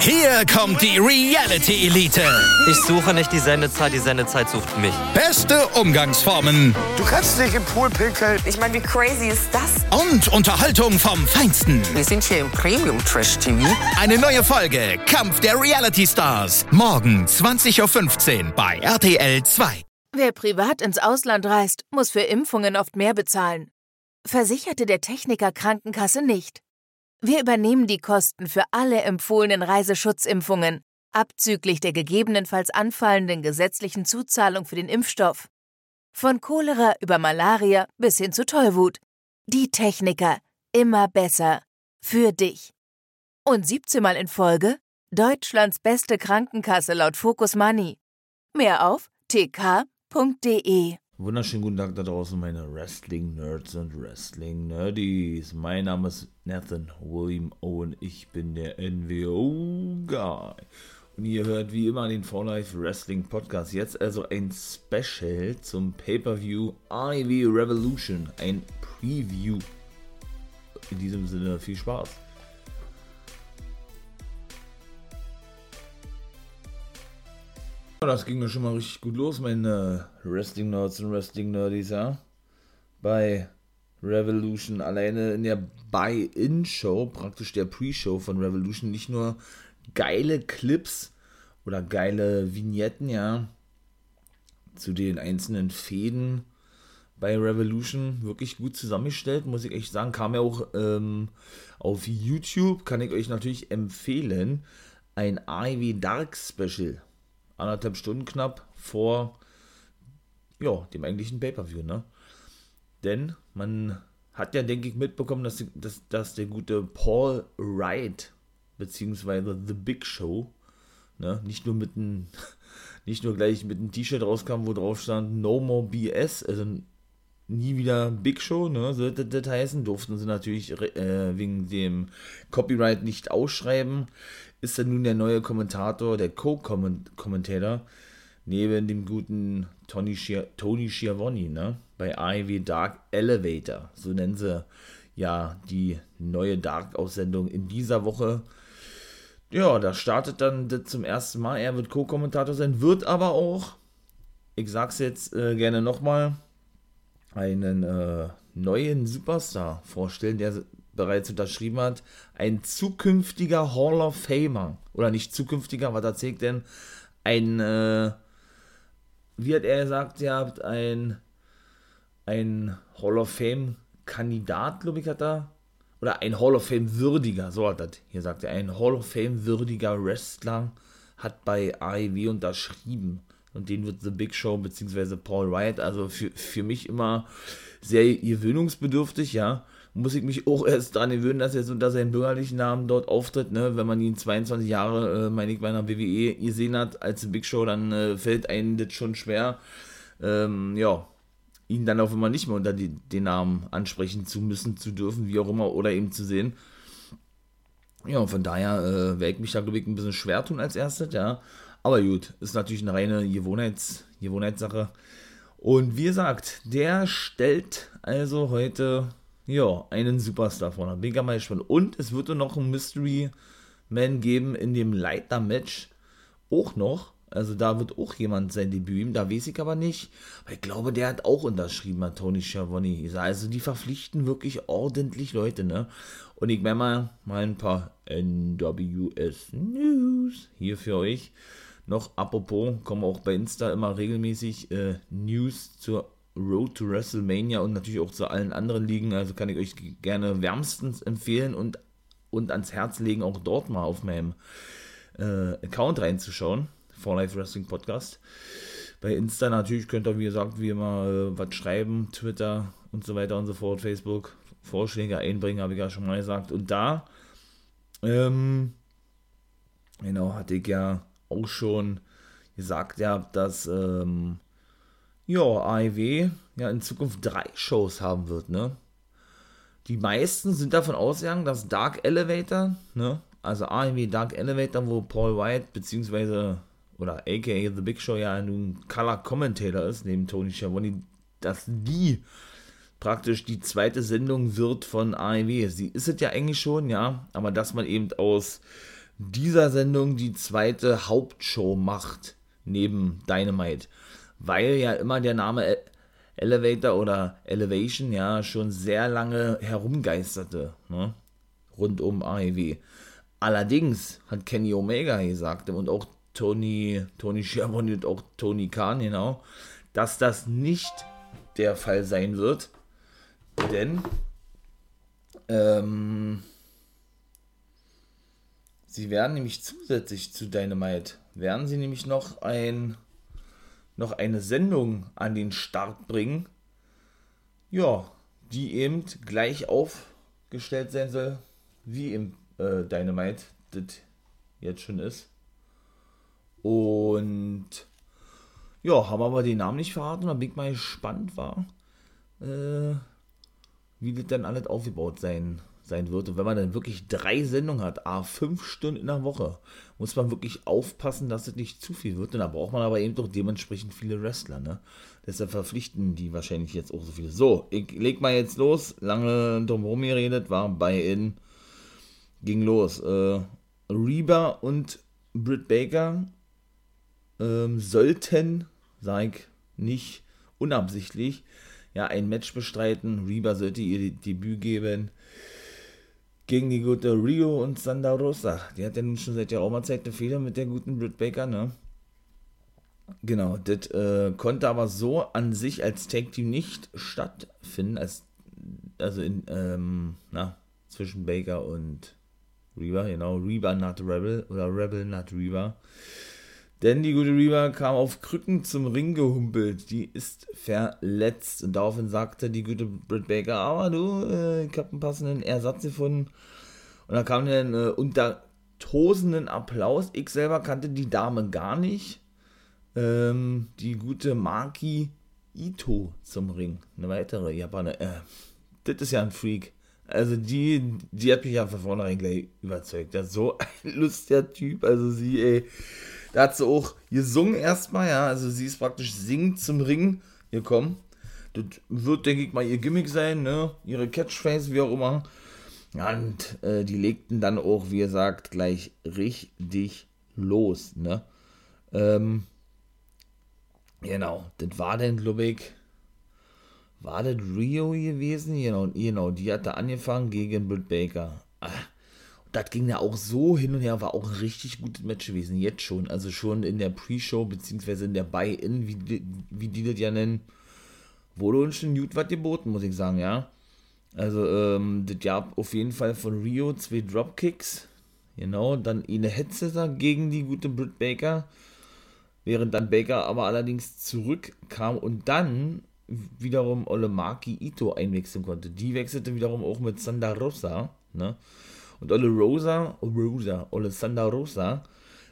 Hier kommt die Reality Elite. Ich suche nicht die Sendezeit, die Sendezeit sucht mich. Beste Umgangsformen Du kannst nicht im Pool pinkeln. Ich meine, wie crazy ist das? und Unterhaltung vom Feinsten. Wir sind hier im Premium Trash TV. Eine neue Folge Kampf der Reality Stars. Morgen 20.15 Uhr bei RTL 2. Wer privat ins Ausland reist, muss für Impfungen oft mehr bezahlen. Versicherte der Techniker Krankenkasse nicht. Wir übernehmen die Kosten für alle empfohlenen Reiseschutzimpfungen, abzüglich der gegebenenfalls anfallenden gesetzlichen Zuzahlung für den Impfstoff. Von Cholera über Malaria bis hin zu Tollwut. Die Techniker. Immer besser. Für dich. Und 17 Mal in Folge Deutschlands beste Krankenkasse laut Focus Money. Mehr auf tk.de. Wunderschönen guten Tag da draußen, meine Wrestling-Nerds und Wrestling-Nerdies. Mein Name ist Nathan William Owen, ich bin der NWO-Guy. Und ihr hört wie immer den For Life Wrestling Podcast. Jetzt also ein Special zum Pay-Per-View IV Revolution, ein Preview. In diesem Sinne viel Spaß. Das ging mir schon mal richtig gut los, meine Wrestling Nerds und Wrestling Nerdies, ja. Bei Revolution, alleine in der Buy-In-Show, praktisch der Pre-Show von Revolution, nicht nur geile Clips oder geile Vignetten, ja, zu den einzelnen Fäden bei Revolution wirklich gut zusammengestellt, muss ich echt sagen. Kam ja auch ähm, auf YouTube, kann ich euch natürlich empfehlen, ein Ivy Dark Special. Anderthalb Stunden knapp vor ja, dem eigentlichen Pay-Per-View, ne? Denn man hat ja, denke ich, mitbekommen, dass, dass, dass der gute Paul Wright, beziehungsweise The Big Show, ne, nicht nur mit einem, nicht nur gleich mit einem T-Shirt rauskam, wo drauf stand No More BS, also nie wieder Big Show, ne, sollte das heißen, durften sie natürlich äh, wegen dem Copyright nicht ausschreiben, ist er nun der neue Kommentator, der Co-Kommentator, neben dem guten Tony, Schier, Tony Schiavone, ne, bei Ivy Dark Elevator, so nennen sie ja die neue Dark-Aussendung in dieser Woche. Ja, da startet dann das zum ersten Mal. Er wird Co-Kommentator sein, wird aber auch, ich sag's jetzt äh, gerne nochmal, einen äh, neuen Superstar vorstellen, der bereits unterschrieben hat. Ein zukünftiger Hall of Famer. Oder nicht zukünftiger, was erzählt denn? Ein, äh, wie hat er gesagt, ihr habt ein, ein Hall of Fame Kandidat, glaube ich, hat er. Oder ein Hall of Fame würdiger, so hat er hier sagt er. Ein Hall of Fame würdiger Wrestler hat bei AEW unterschrieben. Und den wird The Big Show bzw. Paul Wright, also für, für mich immer sehr gewöhnungsbedürftig, ja. Muss ich mich auch erst daran gewöhnen, dass er jetzt unter seinem bürgerlichen Namen dort auftritt, ne? Wenn man ihn 22 Jahre, äh, meine ich, bei einer WWE gesehen hat als The Big Show, dann äh, fällt einem das schon schwer, ähm, ja, ihn dann auch immer nicht mehr unter die, den Namen ansprechen zu müssen, zu dürfen, wie auch immer, oder eben zu sehen. Ja, von daher äh, werde ich mich da, glaube ich, ein bisschen schwer tun als erstes, ja. Aber gut, ist natürlich eine reine Gewohnheits, Gewohnheitssache. Und wie gesagt, der stellt also heute, ja, einen Superstar vor. Da bin ich mal gespannt. Und es wird noch einen Mystery Man geben in dem Leiter-Match. Auch noch. Also da wird auch jemand sein Debüt geben, da weiß ich aber nicht. Aber ich glaube, der hat auch unterschrieben an Tony Schiavone. Also die verpflichten wirklich ordentlich Leute, ne? Und ich werde mal, mal ein paar NWS News hier für euch. Noch apropos, kommen auch bei Insta immer regelmäßig äh, News zur Road to WrestleMania und natürlich auch zu allen anderen Ligen. Also kann ich euch gerne wärmstens empfehlen und, und ans Herz legen, auch dort mal auf meinem äh, Account reinzuschauen. For Life Wrestling Podcast. Bei Insta natürlich könnt ihr, wie gesagt, wie immer äh, was schreiben, Twitter und so weiter und so fort, Facebook, Vorschläge einbringen, habe ich ja schon mal gesagt. Und da, ähm, genau, hatte ich ja auch schon gesagt, ja, dass, ähm, ja, AEW ja in Zukunft drei Shows haben wird, ne? Die meisten sind davon ausgegangen, dass Dark Elevator, ne? Also AEW Dark Elevator, wo Paul White, beziehungsweise, oder aka The Big Show ja nun Color Commentator ist, neben Tony Schiavone, dass die praktisch die zweite Sendung wird von AEW. Sie ist es ja eigentlich schon, ja, aber dass man eben aus dieser Sendung die zweite Hauptshow macht, neben Dynamite. Weil ja immer der Name Elevator oder Elevation ja schon sehr lange herumgeisterte, ne? rund um AEW. Allerdings hat Kenny Omega gesagt und auch Tony, Tony Schiavone und auch Tony Khan, genau, dass das nicht der Fall sein wird, denn ähm, sie werden nämlich zusätzlich zu Dynamite, werden sie nämlich noch ein noch eine Sendung an den Start bringen, ja, die eben gleich aufgestellt sein soll, wie im äh, Dynamite das jetzt schon ist. Und ja, haben aber den Namen nicht verraten, da bin ich mal gespannt war, äh, wie das dann alles aufgebaut sein, sein wird. Und wenn man dann wirklich drei Sendungen hat, a fünf Stunden in der Woche, muss man wirklich aufpassen, dass es nicht zu viel wird. Und da braucht man aber eben doch dementsprechend viele Wrestler. Ne? Deshalb verpflichten die wahrscheinlich jetzt auch so viele. So, ich leg mal jetzt los. Lange drumherum geredet, war bei in ging los. Äh, Reba und Britt Baker ähm, sollten, sag ich nicht unabsichtlich, ja, ein Match bestreiten. Reba sollte ihr Debüt geben gegen die gute Rio und Sanda Rosa. Die hat ja nun schon seit der Oma Zeit eine Fehler mit der guten Britt Baker, ne? Genau, das äh, konnte aber so an sich als Tag Team nicht stattfinden, als, also in, ähm, na, zwischen Baker und Reba, genau, Reba not Rebel oder Rebel not Reba. Denn die gute Reba kam auf Krücken zum Ring gehumpelt. Die ist verletzt. Und daraufhin sagte die gute Britt Baker, aber du, äh, ich habe einen passenden Ersatz gefunden. Und da kam dann äh, unter tosenden Applaus. Ich selber kannte die Dame gar nicht. Ähm, die gute Maki Ito zum Ring. Eine weitere Japaner. Äh, das ist ja ein Freak. Also die, die hat mich ja von vornherein gleich überzeugt. Ja, so ein lustiger Typ. Also sie, ey da hat sie auch gesungen erstmal, ja. Also sie ist praktisch singend zum Ring gekommen. Das wird, denke ich mal, ihr Gimmick sein, ne? Ihre Catchphrase, wie auch immer. Und äh, die legten dann auch, wie gesagt, gleich richtig los, ne? Ähm, genau, das war dann, glaube ich, war das Rio gewesen? Genau, genau, die hatte angefangen gegen Britt Baker. Ah, das ging ja auch so hin und her, war auch ein richtig gutes Match gewesen, jetzt schon. Also schon in der Pre-Show, beziehungsweise in der Buy-In, wie, die, wie die das ja nennen, wurde uns schon gut was geboten, muss ich sagen, ja. Also, ähm, das gab auf jeden Fall von Rio zwei Dropkicks, genau, dann eine Headsetter gegen die gute Britt Baker, während dann Baker aber allerdings zurückkam und dann wiederum Olemaki Ito einwechseln konnte. Die wechselte wiederum auch mit Sanda Rosa, ne. Und Ole Rosa, Rosa, Ole Sanda Rosa,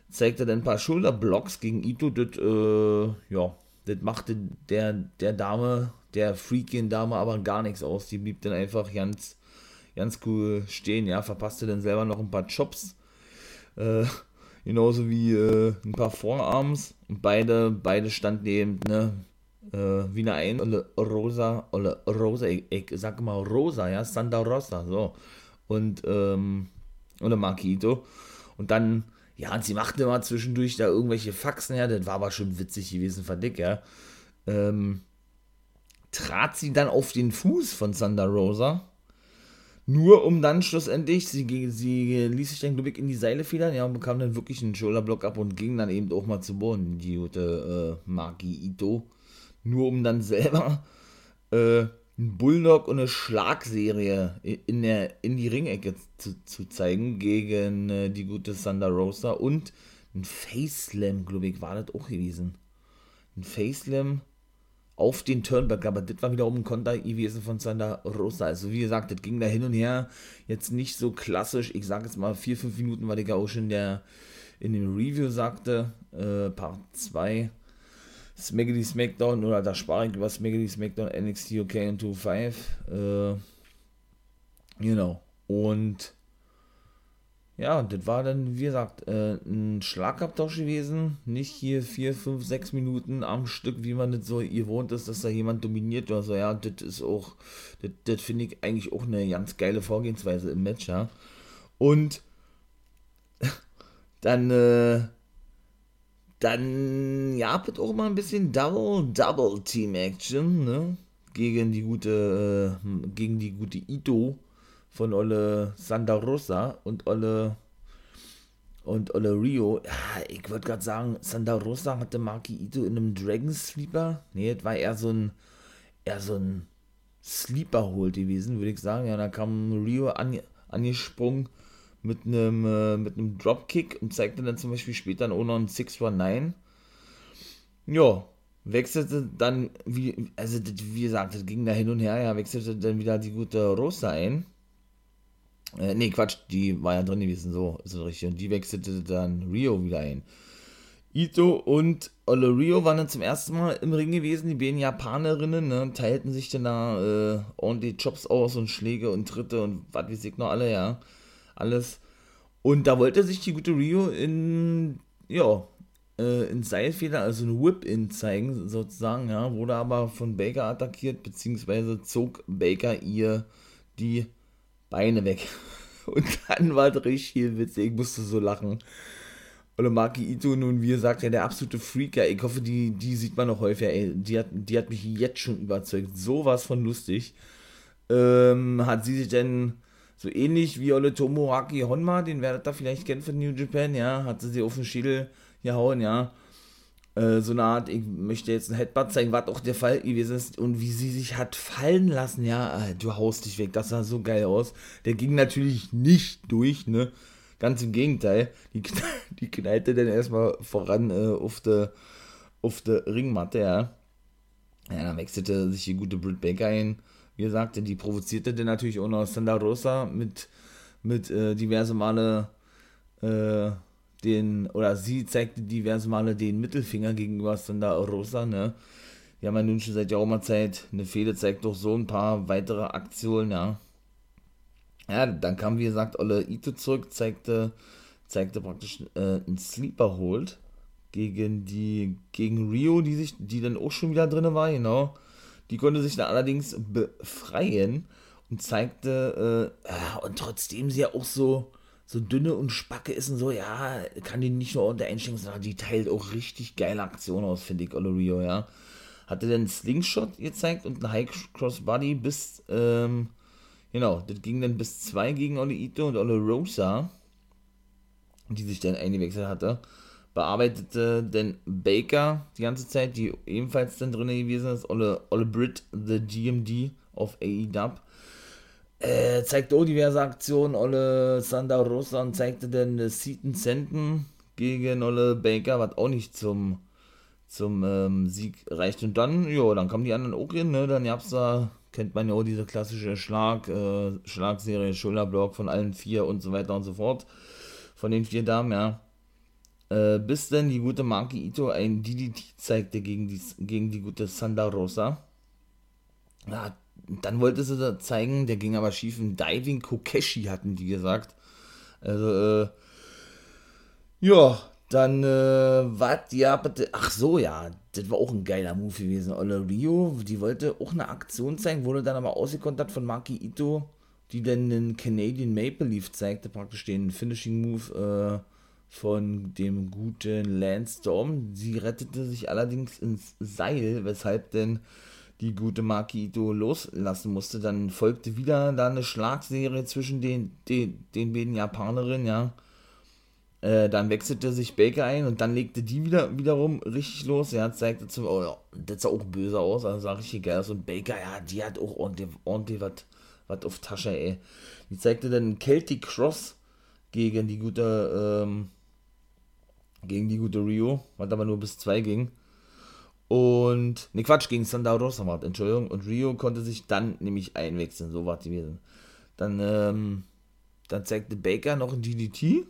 zeigte dann ein paar Schulterblocks gegen Ito. Das, äh, ja, das machte der, der Dame, der freakigen Dame aber gar nichts aus. Die blieb dann einfach ganz, ganz cool stehen, ja, verpasste dann selber noch ein paar Chops. Äh, genauso wie äh, ein paar Vorarms. Und beide, beide standen eben, ne, äh, wie eine ein, Ole Rosa, Ole Rosa, ich, ich sag mal Rosa, ja, Santa Rosa, so und ähm, oder Marquito. Und dann, ja, und sie machte immer zwischendurch da irgendwelche Faxen her, das war aber schon witzig gewesen, fand ja. Ähm, trat sie dann auf den Fuß von Sanda Rosa. Nur um dann schlussendlich, sie, sie ließ sich dann, glaube in die Seile federn, ja, und bekam dann wirklich einen Shoulderblock ab und ging dann eben auch mal zu Boden, die gute äh, Maki Ito. Nur um dann selber äh, ein Bulldog und eine Schlagserie in, der, in die Ringecke zu, zu zeigen gegen äh, die gute Thunder Rosa und ein Face-Slam, glaube ich, war das auch gewesen. Ein Face-Slam auf den Turnbuckle, aber das war wiederum ein Konter gewesen von Thunder Rosa. Also wie gesagt, das ging da hin und her, jetzt nicht so klassisch, ich sage jetzt mal 4-5 Minuten, weil ich ja auch schon der, in dem Review sagte, äh, Part 2 Smackety Smackdown oder da spare ich über Smackety Smackdown NXT UK und 2.5. Äh, genau. Und ja, das war dann, wie gesagt, äh, ein Schlagabtausch gewesen. Nicht hier 4, 5, 6 Minuten am Stück, wie man das so gewohnt ist, dass da jemand dominiert oder so. Ja, das ist auch, das, das finde ich eigentlich auch eine ganz geile Vorgehensweise im Match, ja. Und Dann, äh, dann ja, wird auch mal ein bisschen Double, Double Team Action, ne? Gegen die gute, äh, gegen die gute Ito von Olle Santa Rosa und Olle und Olle Rio. Ja, ich wollte gerade sagen, Santa Rosa hatte Maki Ito in einem Dragon Sleeper. Nee, das war eher so ein, eher so ein Sleeper Hold gewesen, würde ich sagen. Ja, da kam Rio an, angesprungen mit einem, äh, mit einem Dropkick und zeigte dann zum Beispiel später auch noch einen 619. Ja, wechselte dann, wie, also das, wie gesagt, das ging da hin und her, ja, wechselte dann wieder die gute Rosa ein. Äh, nee, Quatsch, die war ja drin gewesen, so ist es richtig. Und die wechselte dann Rio wieder ein. Ito und Olle Rio waren dann zum ersten Mal im Ring gewesen. Die beiden Japanerinnen ne, teilten sich dann da äh, ordentlich Chops aus und Schläge und Tritte und was weiß ich noch alle, ja. Alles. Und da wollte sich die gute Rio in, ja, äh, in Seilfeder, also ein Whip-In zeigen, sozusagen, ja. Wurde aber von Baker attackiert, beziehungsweise zog Baker ihr die Beine weg. Und dann war es richtig witzig, ich musste so lachen. Oder Maki Ito nun, wie gesagt, ja, der absolute Freaker. Ich hoffe, die, die sieht man noch häufiger. Ey, die, hat, die hat mich jetzt schon überzeugt. Sowas von lustig. Ähm, hat sie sich denn so ähnlich wie Olle Tomoaki Honma, den werdet ihr vielleicht kennen von New Japan, ja, hat sie sie auf den Schädel gehauen, ja. Äh, so eine Art, ich möchte jetzt ein Headbutt zeigen, was auch der Fall gewesen ist und wie sie sich hat fallen lassen, ja, äh, du haust dich weg, das sah so geil aus. Der ging natürlich nicht durch, ne, Ganz im Gegenteil, die, die knallte dann erstmal voran äh, auf der auf der Ringmatte, ja. Ja, dann wechselte sich die gute Britt Baker ein. Wie gesagt, die provozierte dann natürlich auch noch Sandra Rosa mit, mit äh, diverse Male äh, den, oder sie zeigte diverse Male den Mittelfinger gegenüber Sandra Rosa, ne. Die haben ja nun schon seit Jahrhundertzeit eine Fehde, zeigt doch so ein paar weitere Aktionen, ja. Ja, dann kam, wie gesagt, Olle Ito zurück, zeigte, zeigte praktisch äh, einen Sleeper Hold gegen die, gegen Rio, die sich, die dann auch schon wieder drin war, genau. Die konnte sich dann allerdings befreien und zeigte, äh, und trotzdem sie ja auch so, so dünne und spacke ist und so, ja, kann die nicht nur unter einstellen, sondern die teilt auch richtig geile Aktionen aus, finde ich, Olle Rio, ja. Hatte dann einen Slingshot gezeigt und einen High Cross Body bis, ähm, Genau, das ging dann bis 2 gegen Oli Ito und Ole Rosa, die sich dann eingewechselt hatte. Bearbeitete dann Baker die ganze Zeit, die ebenfalls dann drin gewesen ist. Ole, Ole Britt, the GMD of AEW. Äh, zeigte auch diverse Aktionen. Olle Sandra Rosa und zeigte dann äh, Seaton Senden gegen Olle Baker, was auch nicht zum, zum ähm, Sieg reicht. Und dann, ja, dann kamen die anderen auch hin, ne? Dann gab's da kennt man ja auch diese klassische Schlag, äh, Schlagserie, Schulterblock von allen vier und so weiter und so fort. Von den vier Damen, ja. Äh, bis dann die gute Maki Ito ein DDT zeigte gegen die, gegen die gute Sanda Rosa. Ja, dann wollte sie da zeigen, der ging aber schief. Ein Diving Kokeshi hatten die gesagt. Also, äh, ja, dann, äh, was, ja, bitte, ach so, ja, das war auch ein geiler Move gewesen. Olle Rio, die wollte auch eine Aktion zeigen, wurde dann aber ausgekontert von Maki Ito, die dann den Canadian Maple Leaf zeigte, praktisch den Finishing Move, äh, von dem guten Lance Storm. Sie rettete sich allerdings ins Seil, weshalb denn die gute Maki Ito loslassen musste. Dann folgte wieder da eine Schlagserie zwischen den, den, den beiden Japanerinnen, ja. Äh, dann wechselte sich Baker ein und dann legte die wieder wiederum richtig los. Ja, zeigte zum, oh ja, das sah auch böse aus, also sah richtig geil aus. Und Baker, ja, die hat auch ordentlich, ordentlich was auf Tasche, ey. Die zeigte dann Celtic Cross gegen die gute, ähm, gegen die gute Rio, was aber nur bis zwei ging. Und, ne Quatsch, gegen Sandra Rosa Entschuldigung. Und Rio konnte sich dann nämlich einwechseln, so war es gewesen. Dann, ähm, dann zeigte Baker noch ein DDT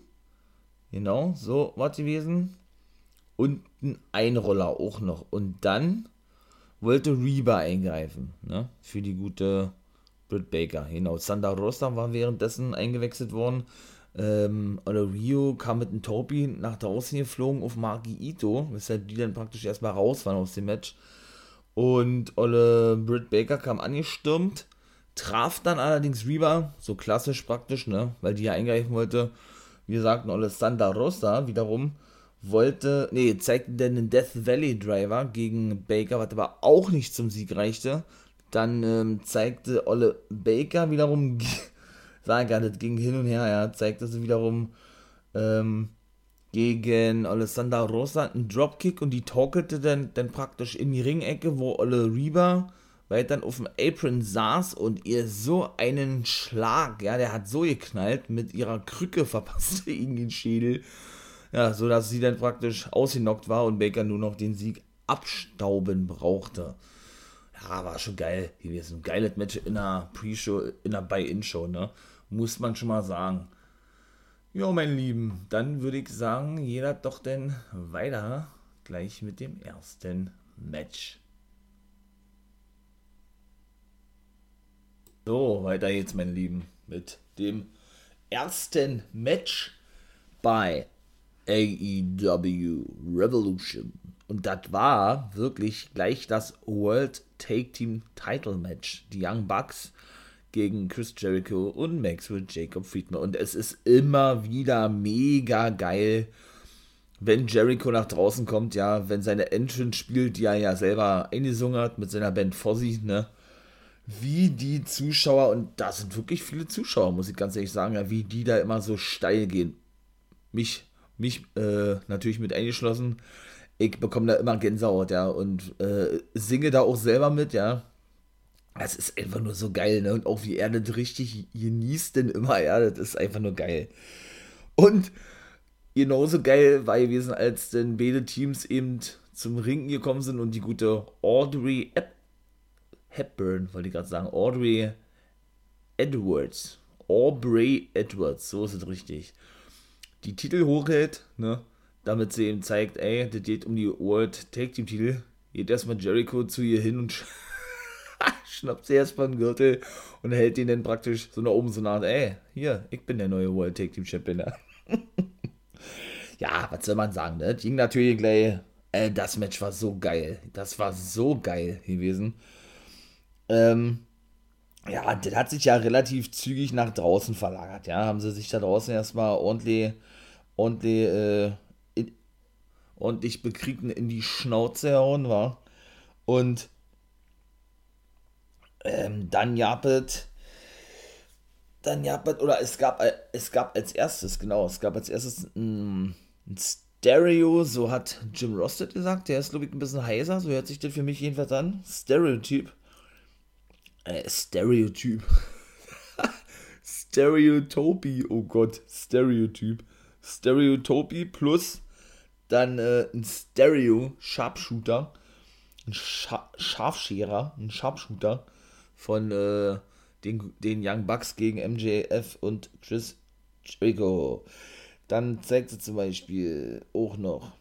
Genau, so war es gewesen. Und ein Einroller auch noch. Und dann wollte Reba eingreifen, ne? Für die gute Britt Baker. Genau, Sandra Rosa war währenddessen eingewechselt worden. Ähm, oder Rio kam mit einem Topi nach draußen geflogen auf Maki Ito, weshalb die dann praktisch erstmal raus waren aus dem Match. Und Olle Britt Baker kam angestürmt, traf dann allerdings Reba, so klassisch praktisch, ne, weil die ja eingreifen wollte, wie gesagt, Alessandra Rosa wiederum wollte, nee, zeigte dann den Death Valley Driver gegen Baker, was aber auch nicht zum Sieg reichte. Dann ähm, zeigte Olle Baker wiederum, sag gar nicht, ging hin und her, ja, zeigte sie wiederum ähm, gegen Alessandra Rosa einen Dropkick und die torkelte dann, dann praktisch in die Ringecke, wo Olle Reba weiter auf dem Apron saß und ihr so einen Schlag, ja, der hat so geknallt, mit ihrer Krücke verpasste ihn den Schädel. Ja, so dass sie dann praktisch ausgenockt war und Baker nur noch den Sieg abstauben brauchte. Ja, war schon geil gewesen. Ein geiles Match in der Pre-Show, in der Buy-In-Show, ne? Muss man schon mal sagen. Jo, mein Lieben, dann würde ich sagen, jeder doch denn weiter gleich mit dem ersten Match. So, weiter jetzt, meine Lieben, mit dem ersten Match bei AEW Revolution. Und das war wirklich gleich das World Take Team Title Match. Die Young Bucks gegen Chris Jericho und Maxwell Jacob Friedman. Und es ist immer wieder mega geil, wenn Jericho nach draußen kommt, ja, wenn seine Entrance spielt, die er ja selber eingesungen hat mit seiner Band Fozzy, ne? Wie die Zuschauer, und da sind wirklich viele Zuschauer, muss ich ganz ehrlich sagen, ja, wie die da immer so steil gehen. Mich mich äh, natürlich mit eingeschlossen. Ich bekomme da immer Gänsehaut, ja, und äh, singe da auch selber mit, ja. Es ist einfach nur so geil, ne? Und auch wie er das richtig genießt denn immer, ja, das ist einfach nur geil. Und genauso geil war gewesen, als dann beide Teams eben zum Ringen gekommen sind und die gute Audrey Hepburn, wollte ich gerade sagen, Audrey Edwards. Aubrey Edwards, so ist es richtig die Titel hochhält, ne? Damit sie ihm zeigt, ey, das geht um die World Tag Team Titel. Geht erstmal Jericho zu ihr hin und schnappt sie erstmal den Gürtel und hält ihn dann praktisch so nach oben so nach, ey, hier, ich bin der neue World Tag Team Champion. ja, was soll man sagen, ne? Das ging natürlich gleich, äh, das Match war so geil. Das war so geil gewesen. Ähm, ja, das hat sich ja relativ zügig nach draußen verlagert. Ja, haben sie sich da draußen erstmal ordentlich, ordentlich, äh, in, ordentlich bekriegten in die Schnauze hauen, war. Und ähm, dann japet, dann japet, oder es gab, äh, es gab als erstes, genau, es gab als erstes ein, ein Stereo, so hat Jim Rosted gesagt, der ist, glaube ich, ein bisschen heiser, so hört sich das für mich jedenfalls an. Stereotyp äh, Stereotyp. Stereotopie, oh Gott, Stereotyp. Stereotopie plus dann äh, ein Stereo-Sharpshooter, ein Scha Scharfscherer, ein Sharpshooter von äh, den, den Young Bucks gegen MJF und Chris Jericho. Dann zeigt sie zum Beispiel auch noch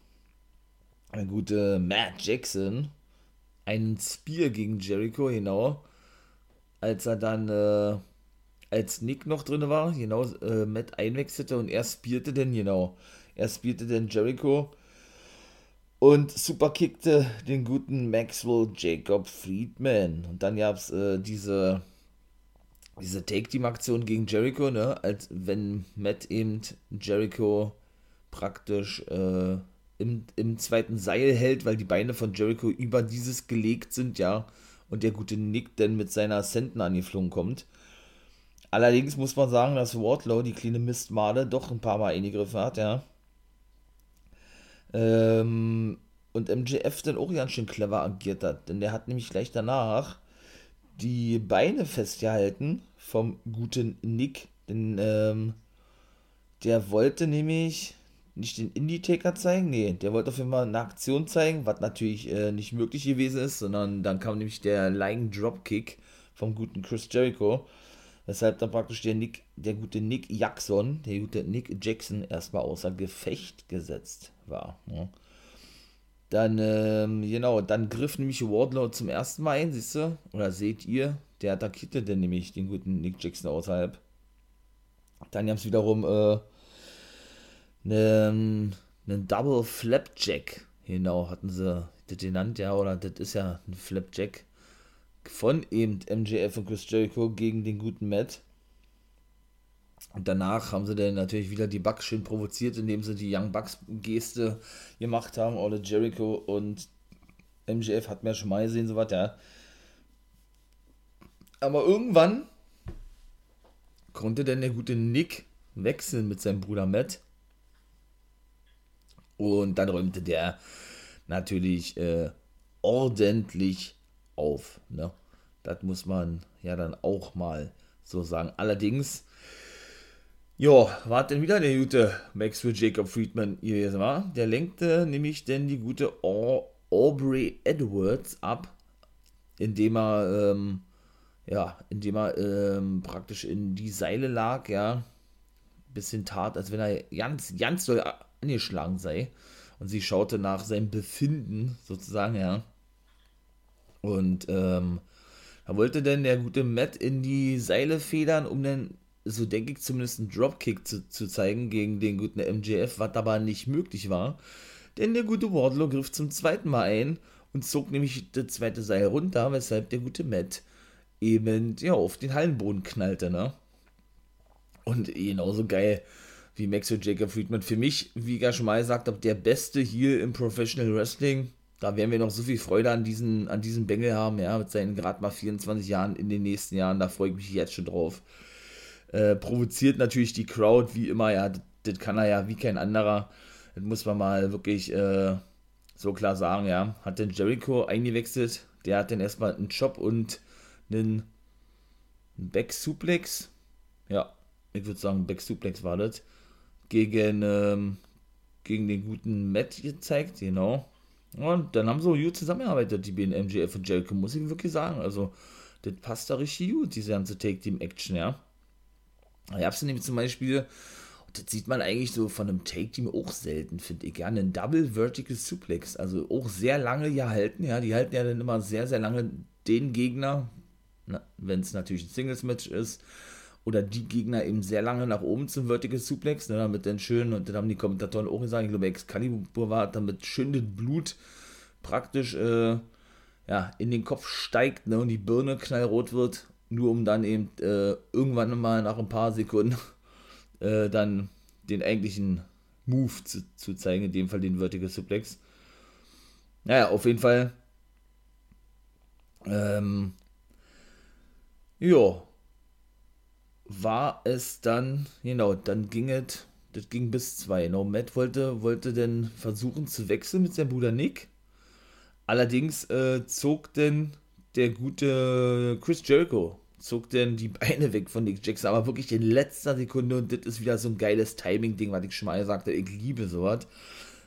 eine gute Matt Jackson, einen Spear gegen Jericho, genau. Als er dann, äh, als Nick noch drin war, genau, äh, Matt einwechselte und er spielte denn, genau, er spielte denn Jericho und superkickte den guten Maxwell Jacob Friedman. Und dann gab es äh, diese, diese Take-Team-Aktion gegen Jericho, ne, als wenn Matt eben Jericho praktisch äh, im, im zweiten Seil hält, weil die Beine von Jericho über dieses gelegt sind, ja und der gute Nick dann mit seiner Senten angeflogen kommt. Allerdings muss man sagen, dass Wardlow, die kleine Mistmade, doch ein paar Mal eingegriffen hat, ja. Ähm, und MJF dann auch ganz schön clever agiert hat, denn der hat nämlich gleich danach die Beine festgehalten vom guten Nick, denn ähm, der wollte nämlich nicht den Indie-Taker zeigen, nee, der wollte auf jeden Fall eine Aktion zeigen, was natürlich äh, nicht möglich gewesen ist, sondern dann kam nämlich der Lying Dropkick vom guten Chris Jericho, weshalb dann praktisch der Nick, der gute Nick Jackson, der gute Nick Jackson erstmal außer Gefecht gesetzt war. Ne? Dann, ähm, genau, dann griff nämlich Wardlow zum ersten Mal ein, siehst du? Oder seht ihr? Der attackierte dann nämlich den guten Nick Jackson außerhalb. Dann haben es wiederum, äh, einen, einen Double Flapjack. Genau, hatten sie das genannt, ja, oder das ist ja ein Flapjack von eben MJF und Chris Jericho gegen den guten Matt. Und danach haben sie dann natürlich wieder die Bucks schön provoziert, indem sie die Young Bucks Geste gemacht haben. Ole Jericho und MJF hat mir schon mal gesehen, so was, ja. Aber irgendwann konnte dann der gute Nick wechseln mit seinem Bruder Matt. Und dann räumte der natürlich äh, ordentlich auf. Ne? Das muss man ja dann auch mal so sagen. Allerdings, ja, war denn wieder der gute Maxwell Jacob Friedman gewesen, war? Der lenkte nämlich denn die gute Aubrey Edwards ab, indem er, ähm, ja, indem er ähm, praktisch in die Seile lag, ja, bisschen tat, als wenn er ganz, ganz doll angeschlagen sei. Und sie schaute nach seinem Befinden, sozusagen, ja. Und ähm, da wollte dann der gute Matt in die Seile federn, um dann, so denke ich, zumindest einen Dropkick zu, zu zeigen gegen den guten MJF, was aber nicht möglich war. Denn der gute Wardlow griff zum zweiten Mal ein und zog nämlich das zweite Seil runter, weshalb der gute Matt eben ja, auf den Hallenboden knallte, ne? Und genauso geil wie Maxwell Jacob Friedman. Für mich, wie ich ja schon mal gesagt habe, der beste Heel im Professional Wrestling. Da werden wir noch so viel Freude an diesen, an diesen Bengel haben, ja, mit seinen gerade mal 24 Jahren in den nächsten Jahren. Da freue ich mich jetzt schon drauf. Äh, provoziert natürlich die Crowd, wie immer, ja, das, kann er ja wie kein anderer. Das muss man mal wirklich äh, so klar sagen, ja. Hat den Jericho eingewechselt. Der hat dann erstmal einen Chop und einen Back Suplex. Ja, ich würde sagen, Back Suplex war das, gegen, ähm, gegen den guten Matt gezeigt, genau. Und dann haben sie auch gut zusammengearbeitet, die beiden und Jericho, muss ich wirklich sagen. Also, das passt da richtig gut, diese ganze Take-Team-Action, ja. Da gab es nämlich zum Beispiel, das sieht man eigentlich so von einem Take-Team auch selten, finde ich, ja, einen Double Vertical Suplex, also auch sehr lange gehalten, ja, die halten ja dann immer sehr, sehr lange den Gegner, wenn es natürlich ein Singles-Match ist, oder die Gegner eben sehr lange nach oben zum Vertical Suplex, ne, damit dann schön, und dann haben die Kommentatoren auch gesagt, ich glaube Excalibur war, damit schön das Blut praktisch äh, ja, in den Kopf steigt ne, und die Birne knallrot wird, nur um dann eben äh, irgendwann mal nach ein paar Sekunden äh, dann den eigentlichen Move zu, zu zeigen, in dem Fall den Vertical Suplex. Naja, auf jeden Fall. Ähm, ja, war es dann, genau, dann ging es, das ging bis zwei. Genau, Matt wollte, wollte dann versuchen zu wechseln mit seinem Bruder Nick. Allerdings äh, zog denn der gute Chris Jericho, zog denn die Beine weg von Nick Jackson, aber wirklich in letzter Sekunde und das ist wieder so ein geiles Timing-Ding, was ich schon mal gesagt habe, ich liebe sowas.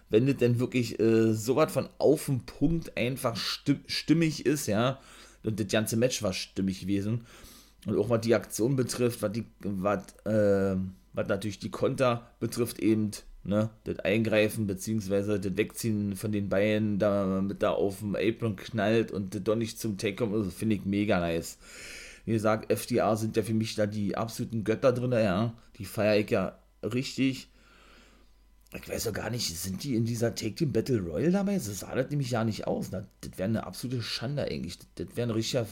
Wenn das denn wirklich äh, sowas von auf den Punkt einfach stimmig ist, ja, und das ganze Match war stimmig gewesen, und auch was die Aktion betrifft, was, die, was, äh, was natürlich die Konter betrifft, eben ne, das Eingreifen bzw. das Wegziehen von den Beinen, damit da auf dem Apron knallt und das doch nicht zum Take kommt, also finde ich mega nice. Wie gesagt, FDR sind ja für mich da die absoluten Götter drin, ja. Die feiere ich ja richtig ich weiß auch gar nicht, sind die in dieser Take Team Battle Royale dabei? So sah das nämlich ja nicht aus. Ne? Das wäre eine absolute Schande eigentlich. Das, wäre ein richtiger,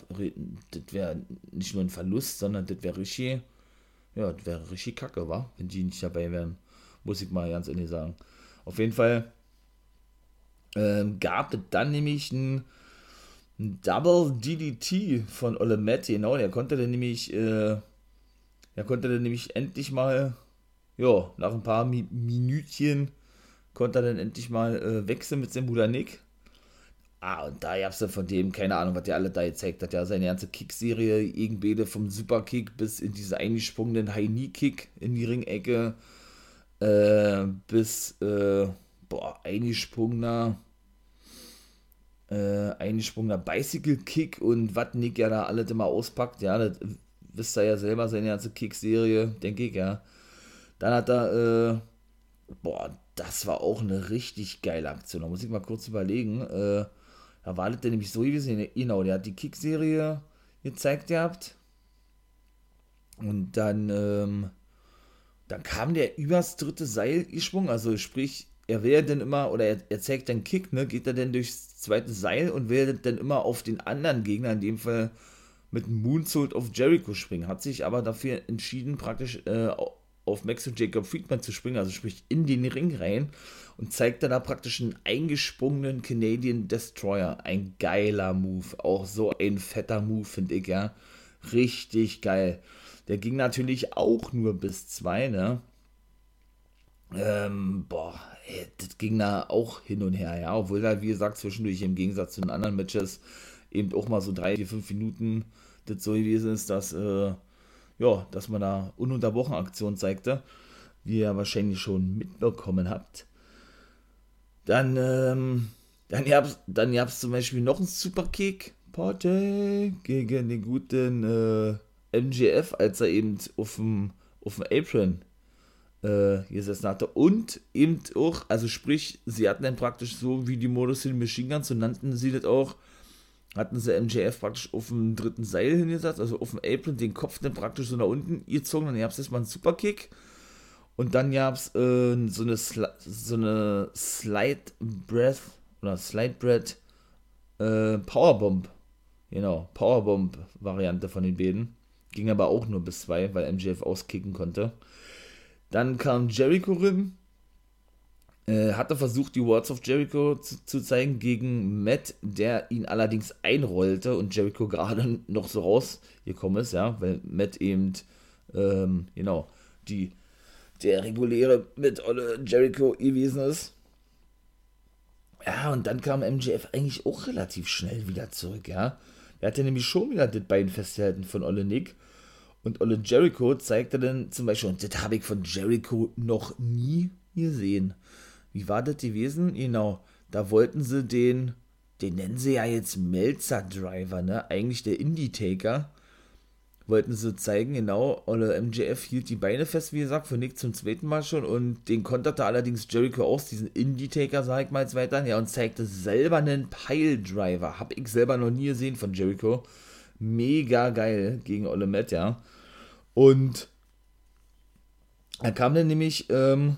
das wäre nicht nur ein Verlust, sondern das wäre richtig, ja, das wäre richtig kacke, wa? Wenn die nicht dabei wären. Muss ich mal ganz ehrlich sagen. Auf jeden Fall ähm, gab es dann nämlich ein, ein, Double DDT von Ole Matt, genau, der konnte dann nämlich, äh, der konnte dann nämlich endlich mal ja, nach ein paar Mi Minütchen konnte er dann endlich mal äh, wechseln mit seinem Bruder Nick. Ah, und da gab es von dem, keine Ahnung, was der alle da gezeigt hat. Ja, seine ganze Kick-Serie, irgendwie vom Superkick bis in diese eingesprungenen High-Knee-Kick in die Ringecke, äh, bis, äh, boah, eingesprungener, äh, eingesprungener Bicycle-Kick und was Nick ja da alles immer auspackt. Ja, das wisst ihr ja selber, seine ganze Kick-Serie, denke ich, ja. Dann hat er, äh, boah, das war auch eine richtig geile Aktion. Da muss ich mal kurz überlegen. Äh, da war das nämlich so gewesen, genau, der hat die Kick-Serie gezeigt gehabt. Und dann, ähm, dann kam der übers dritte Seil gesprungen, also sprich, er wäre dann immer, oder er, er zeigt dann Kick, ne, geht er dann durchs zweite Seil und wäre dann immer auf den anderen Gegner, in dem Fall mit Moonsault auf Jericho springen, hat sich aber dafür entschieden, praktisch äh, auf Max und Jacob Friedman zu springen, also sprich in den Ring rein und zeigte da praktisch einen eingesprungenen Canadian Destroyer. Ein geiler Move, auch so ein fetter Move, finde ich, ja. Richtig geil. Der ging natürlich auch nur bis zwei, ne? Ähm, boah, ey, das ging da auch hin und her, ja. Obwohl da, wie gesagt, zwischendurch im Gegensatz zu den anderen Matches eben auch mal so drei, vier, fünf Minuten das so gewesen ist, dass, äh, ja, dass man da ununterbrochen Aktion zeigte, wie ihr wahrscheinlich schon mitbekommen habt. Dann, ähm, dann gab's, dann gab's zum Beispiel noch einen Superkick Party gegen den guten äh, MGF, als er eben auf dem, auf dem Apron äh, gesessen hatte. Und eben auch, also sprich, sie hatten dann praktisch so wie die Modus City Machine Guns, so nannten sie das auch, hatten sie MJF praktisch auf dem dritten Seil hingesetzt, also auf dem Apron, den Kopf dann praktisch so nach unten gezogen, dann gab es erstmal einen Superkick. Und dann gab es äh, so eine, so eine Slide Breath oder Slide Breath äh, Powerbomb. Genau, Powerbomb-Variante von den beiden. Ging aber auch nur bis zwei, weil MJF auskicken konnte. Dann kam Jericho rin, äh, hatte versucht, die Words of Jericho zu, zu, zeigen gegen Matt, der ihn allerdings einrollte und Jericho gerade noch so rausgekommen ist, ja, weil Matt eben, ähm, genau, die, der reguläre mit Olle Jericho gewesen ist. Ja, und dann kam MJF eigentlich auch relativ schnell wieder zurück, ja. Er hatte nämlich schon wieder das Bein festgehalten von Olle Nick. Und Olle Jericho zeigte dann zum Beispiel, und das habe ich von Jericho noch nie gesehen wie war das gewesen? Genau, da wollten sie den, den nennen sie ja jetzt Melzer Driver, ne? Eigentlich der Indie-Taker. Wollten sie zeigen, genau, Olle MJF hielt die Beine fest, wie gesagt, für Nick zum zweiten Mal schon und den konterte allerdings Jericho aus, diesen Indie-Taker, sag ich mal jetzt weiter, ja, und zeigte selber einen Pile-Driver. Hab ich selber noch nie gesehen von Jericho. Mega geil gegen Olle Matt, ja. Und da kam dann nämlich, ähm,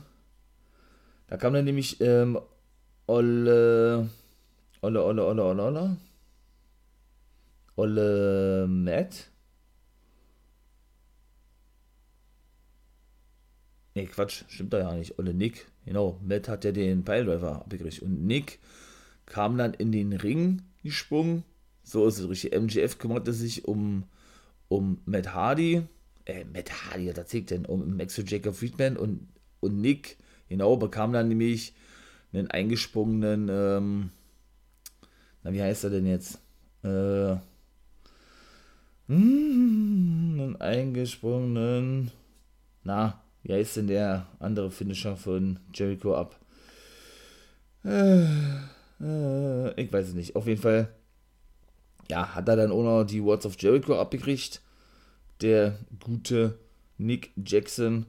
da kam dann nämlich ähm, Olle, Olle, Olle, Olle, Olle, Olle, Olle Matt. Ne, Quatsch, stimmt da ja nicht. Olle Nick, genau. Matt hat ja den Piledriver abgekriegt. Und Nick kam dann in den Ring gesprungen. So ist es richtig. MGF kümmerte sich um, um Matt Hardy. Äh, Matt Hardy, was erzählt denn? Um Max Jacob Friedman und, und Nick Genau, bekam dann nämlich einen eingesprungenen, ähm, na, wie heißt er denn jetzt? Äh, hm, einen eingesprungenen, na, wie heißt denn der andere Finisher von Jericho ab? Äh, äh, ich weiß es nicht. Auf jeden Fall, ja, hat er dann auch noch die Words of Jericho abgekriegt. Der gute Nick Jackson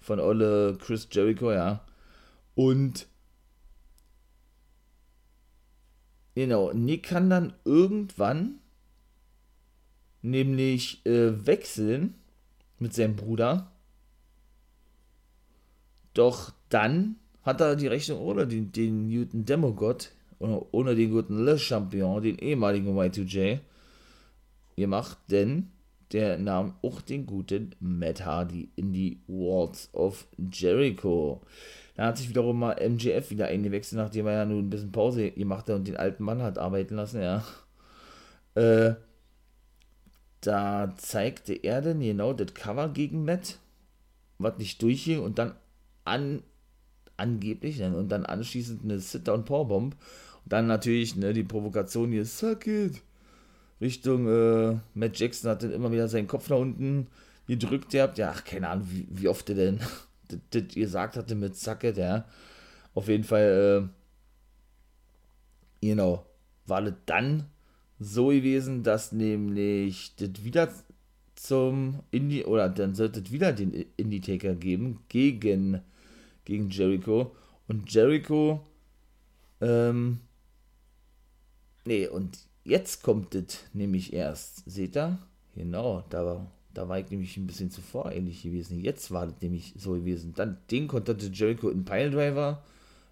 von Olle Chris Jericho, ja. Und genau, Nick kann dann irgendwann nämlich äh, wechseln mit seinem Bruder. Doch dann hat er die Rechnung ohne den, den Newton Demogod, ohne den guten Le Champion, den ehemaligen Y2J, gemacht, denn der nahm auch den guten Matt Hardy in die Walls of Jericho. Da hat sich wiederum mal MJF wieder eingewechselt, nachdem er ja nun ein bisschen Pause gemacht hat und den alten Mann hat arbeiten lassen, ja. Äh, da zeigte er dann genau das Cover gegen Matt, was nicht durchging und dann an, angeblich und dann anschließend eine Sit-Down-Powerbomb und dann natürlich ne, die Provokation hier, suck it, Richtung äh, Matt Jackson hat dann immer wieder seinen Kopf nach unten gedrückt gehabt. Ja, ach, keine Ahnung, wie, wie oft er denn das, gesagt hatte mit Zacke, ja. Auf jeden Fall, äh, genau, war das dann so gewesen, dass nämlich das wieder zum Indie, oder dann sollte es wieder den Indie-Taker geben gegen, gegen Jericho. Und Jericho, ähm, nee, und Jetzt kommt es nämlich erst. Seht ihr? Genau, da war, da war ich nämlich ein bisschen zuvor ähnlich gewesen. Jetzt war das nämlich so gewesen. Dann den konterte Jericho in Piledriver.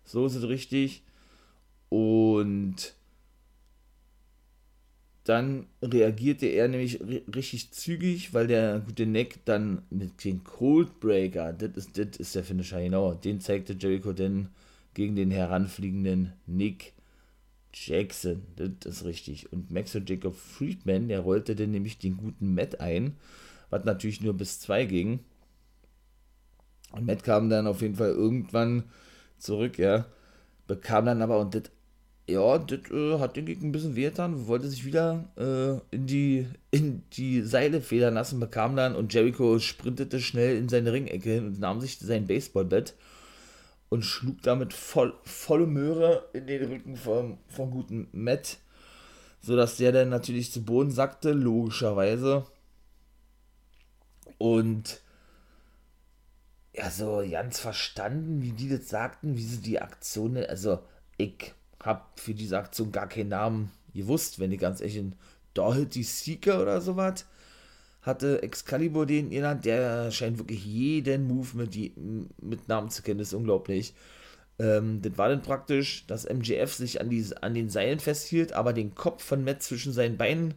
So ist es richtig. Und dann reagierte er nämlich richtig zügig, weil der gute Neck dann mit dem Coldbreaker, das ist, das ist der Finisher, genau, den zeigte Jericho dann gegen den heranfliegenden Nick Jackson, das ist richtig. Und Max und Jacob Friedman, der rollte dann nämlich den guten Matt ein, was natürlich nur bis zwei ging. Und Matt kam dann auf jeden Fall irgendwann zurück, ja. Bekam dann aber, und das, ja, das äh, hat den Gegner ein bisschen wehgetan, wollte sich wieder äh, in, die, in die Seile federn lassen, bekam dann, und Jericho sprintete schnell in seine Ringecke hin und nahm sich sein Baseballbett und schlug damit voll, volle Möhre in den Rücken vom, vom guten Matt, sodass der dann natürlich zu Boden sackte, logischerweise. Und ja, so ganz verstanden, wie die das sagten, wie sie die Aktion, also ich hab für diese Aktion gar keinen Namen gewusst, wenn ich ganz ehrlich in Doherty Seeker oder sowas hatte Excalibur den genannt, der scheint wirklich jeden Move mit, die, mit Namen zu kennen, das ist unglaublich. Ähm, das war dann praktisch, dass MGF sich an, die, an den Seilen festhielt, aber den Kopf von Matt zwischen seinen Beinen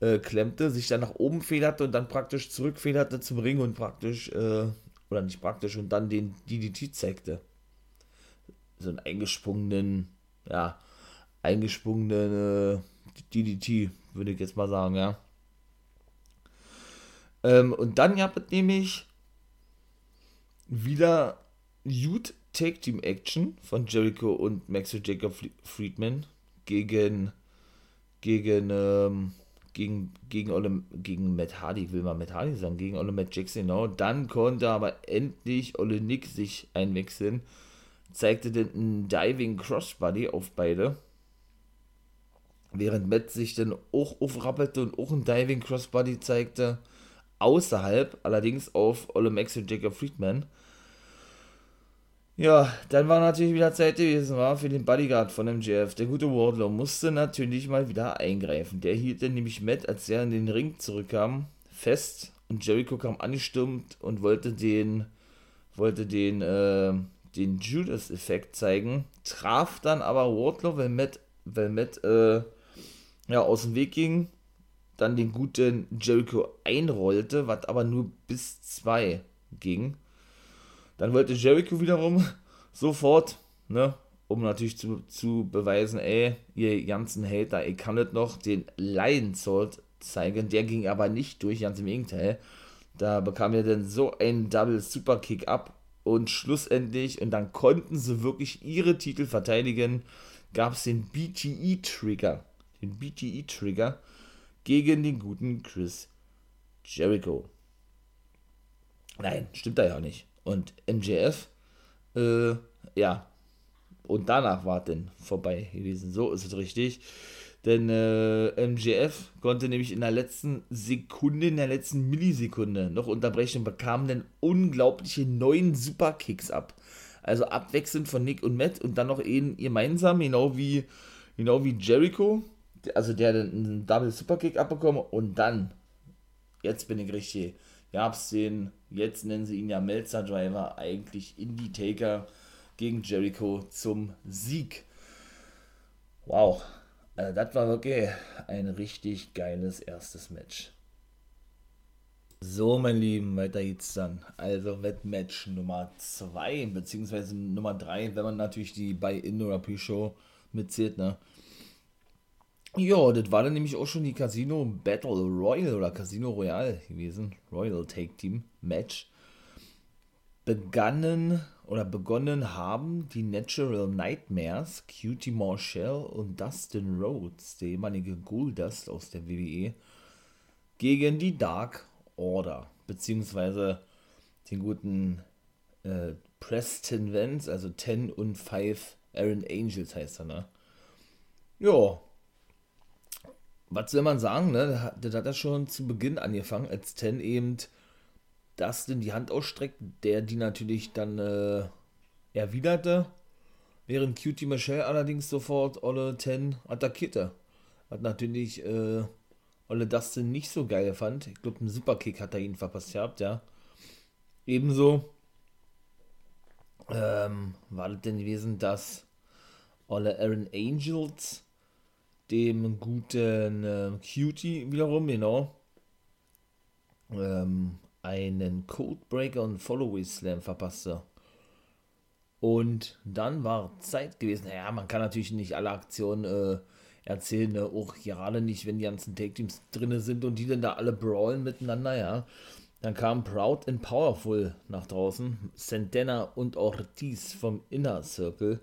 äh, klemmte, sich dann nach oben federte und dann praktisch zurückfederte zum Ring und praktisch, äh, oder nicht praktisch, und dann den DDT zeigte. So einen eingesprungenen, ja, eingesprungenen äh, DDT, würde ich jetzt mal sagen, ja. Ähm, und dann gab es nämlich wieder Youth Take Team Action von Jericho und Maxwell Jacob Friedman gegen gegen ähm, gegen gegen Olle, gegen Matt Hardy, will man Matt Hardy sagen, gegen Olle Matt Jackson, genau. Dann konnte aber endlich Olle Nick sich einwechseln, zeigte dann ein Diving Crossbody auf beide. Während Matt sich dann auch aufrappelte und auch ein Diving Crossbody zeigte außerhalb, allerdings auf Ole Max und Jacob Friedman. Ja, dann war natürlich wieder Zeit gewesen, war für den Bodyguard von MJF. Der gute Wardlow musste natürlich mal wieder eingreifen. Der hielt dann nämlich Matt, als er in den Ring zurückkam, fest und Jericho kam angestürmt und wollte den, wollte den, äh, den Judas-Effekt zeigen. Traf dann aber Wardlow, weil Matt, weil Matt, äh, ja, aus dem Weg ging dann den guten Jericho einrollte, was aber nur bis zwei ging. Dann wollte Jericho wiederum sofort, ne, um natürlich zu, zu beweisen, ey, ihr ganzen Hater, ich kann das noch, den Lion Sword zeigen. Der ging aber nicht durch, ganz im Gegenteil. Da bekam er dann so einen Double Superkick ab und schlussendlich, und dann konnten sie wirklich ihre Titel verteidigen, gab es den BTE Trigger. Den BTE Trigger gegen den guten Chris Jericho. Nein, stimmt da ja nicht. Und MJF, äh, ja, und danach war es dann vorbei gewesen. So ist es richtig. Denn äh, MJF konnte nämlich in der letzten Sekunde, in der letzten Millisekunde noch unterbrechen und bekam dann unglaubliche neun Superkicks ab. Also abwechselnd von Nick und Matt und dann noch einen gemeinsam, genau wie, genau wie Jericho also der hat einen Double Superkick abbekommen und dann, jetzt bin ich richtig, gab es den, jetzt nennen sie ihn ja Melzer Driver, eigentlich Indie Taker gegen Jericho zum Sieg. Wow, also das war wirklich ein richtig geiles erstes Match. So, mein Lieben, weiter geht's dann. Also Wettmatch Nummer 2, beziehungsweise Nummer 3, wenn man natürlich die bei In oder Pre-Show mitzählt, ne? Ja, das war dann nämlich auch schon die Casino Battle Royal oder Casino Royale gewesen. Royal Take Team Match. Begannen oder begonnen haben die Natural Nightmares, Cutie Marshall und Dustin Rhodes, der ehemalige Goldust aus der WWE, gegen die Dark Order, beziehungsweise den guten äh, Preston Vance, also 10 und 5 Aaron Angels heißt er, ne? Ja, was soll man sagen, ne? Das hat er schon zu Beginn angefangen, als Ten eben Dustin die Hand ausstreckt, der die natürlich dann äh, erwiderte, während Cutie Michelle allerdings sofort Olle Ten attackierte. Was natürlich äh, Olle Dustin nicht so geil fand. Ich glaube, einen Superkick hat er ihn verpasst gehabt, ja. Ebenso ähm, war das denn gewesen, dass Olle Aaron Angels dem guten äh, Cutie wiederum, genau, ähm, einen Codebreaker und Followaway Slam verpasste. Und dann war Zeit gewesen. Naja, man kann natürlich nicht alle Aktionen äh, erzählen, ne? auch gerade nicht, wenn die ganzen Take-Teams drin sind und die dann da alle brawlen miteinander, ja. Dann kam Proud and Powerful nach draußen, Santana und Ortiz vom Inner Circle.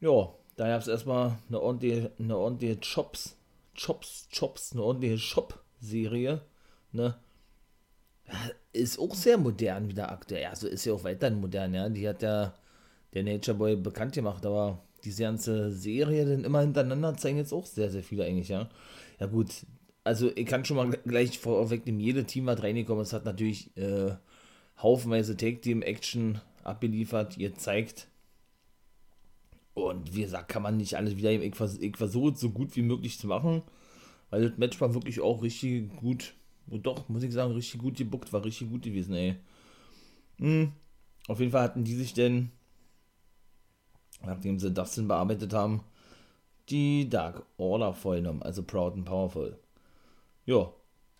Ja, da gab es erstmal eine ordentliche, eine ordentliche Chops, Chops, Chops, eine ordentliche Shop-Serie, ne. Ist auch sehr modern wieder aktuell. Also ist ja auch weiterhin modern, ja. Die hat ja der Nature Boy bekannt gemacht, aber diese ganze Serie denn immer hintereinander zeigen jetzt auch sehr, sehr viele eigentlich, ja. Ja gut, also ich kann schon mal gleich vorwegnehmen, jede Team hat reingekommen, es hat natürlich äh, haufenweise Take-Team-Action abgeliefert, ihr zeigt. Und wie gesagt, kann man nicht alles wieder, ich, vers ich versuche so gut wie möglich zu machen, weil das Match war wirklich auch richtig gut, doch, muss ich sagen, richtig gut gebuckt, war richtig gut gewesen, ey. Hm. Auf jeden Fall hatten die sich denn nachdem sie Dustin bearbeitet haben, die Dark Order vorgenommen, also Proud and Powerful. Ja,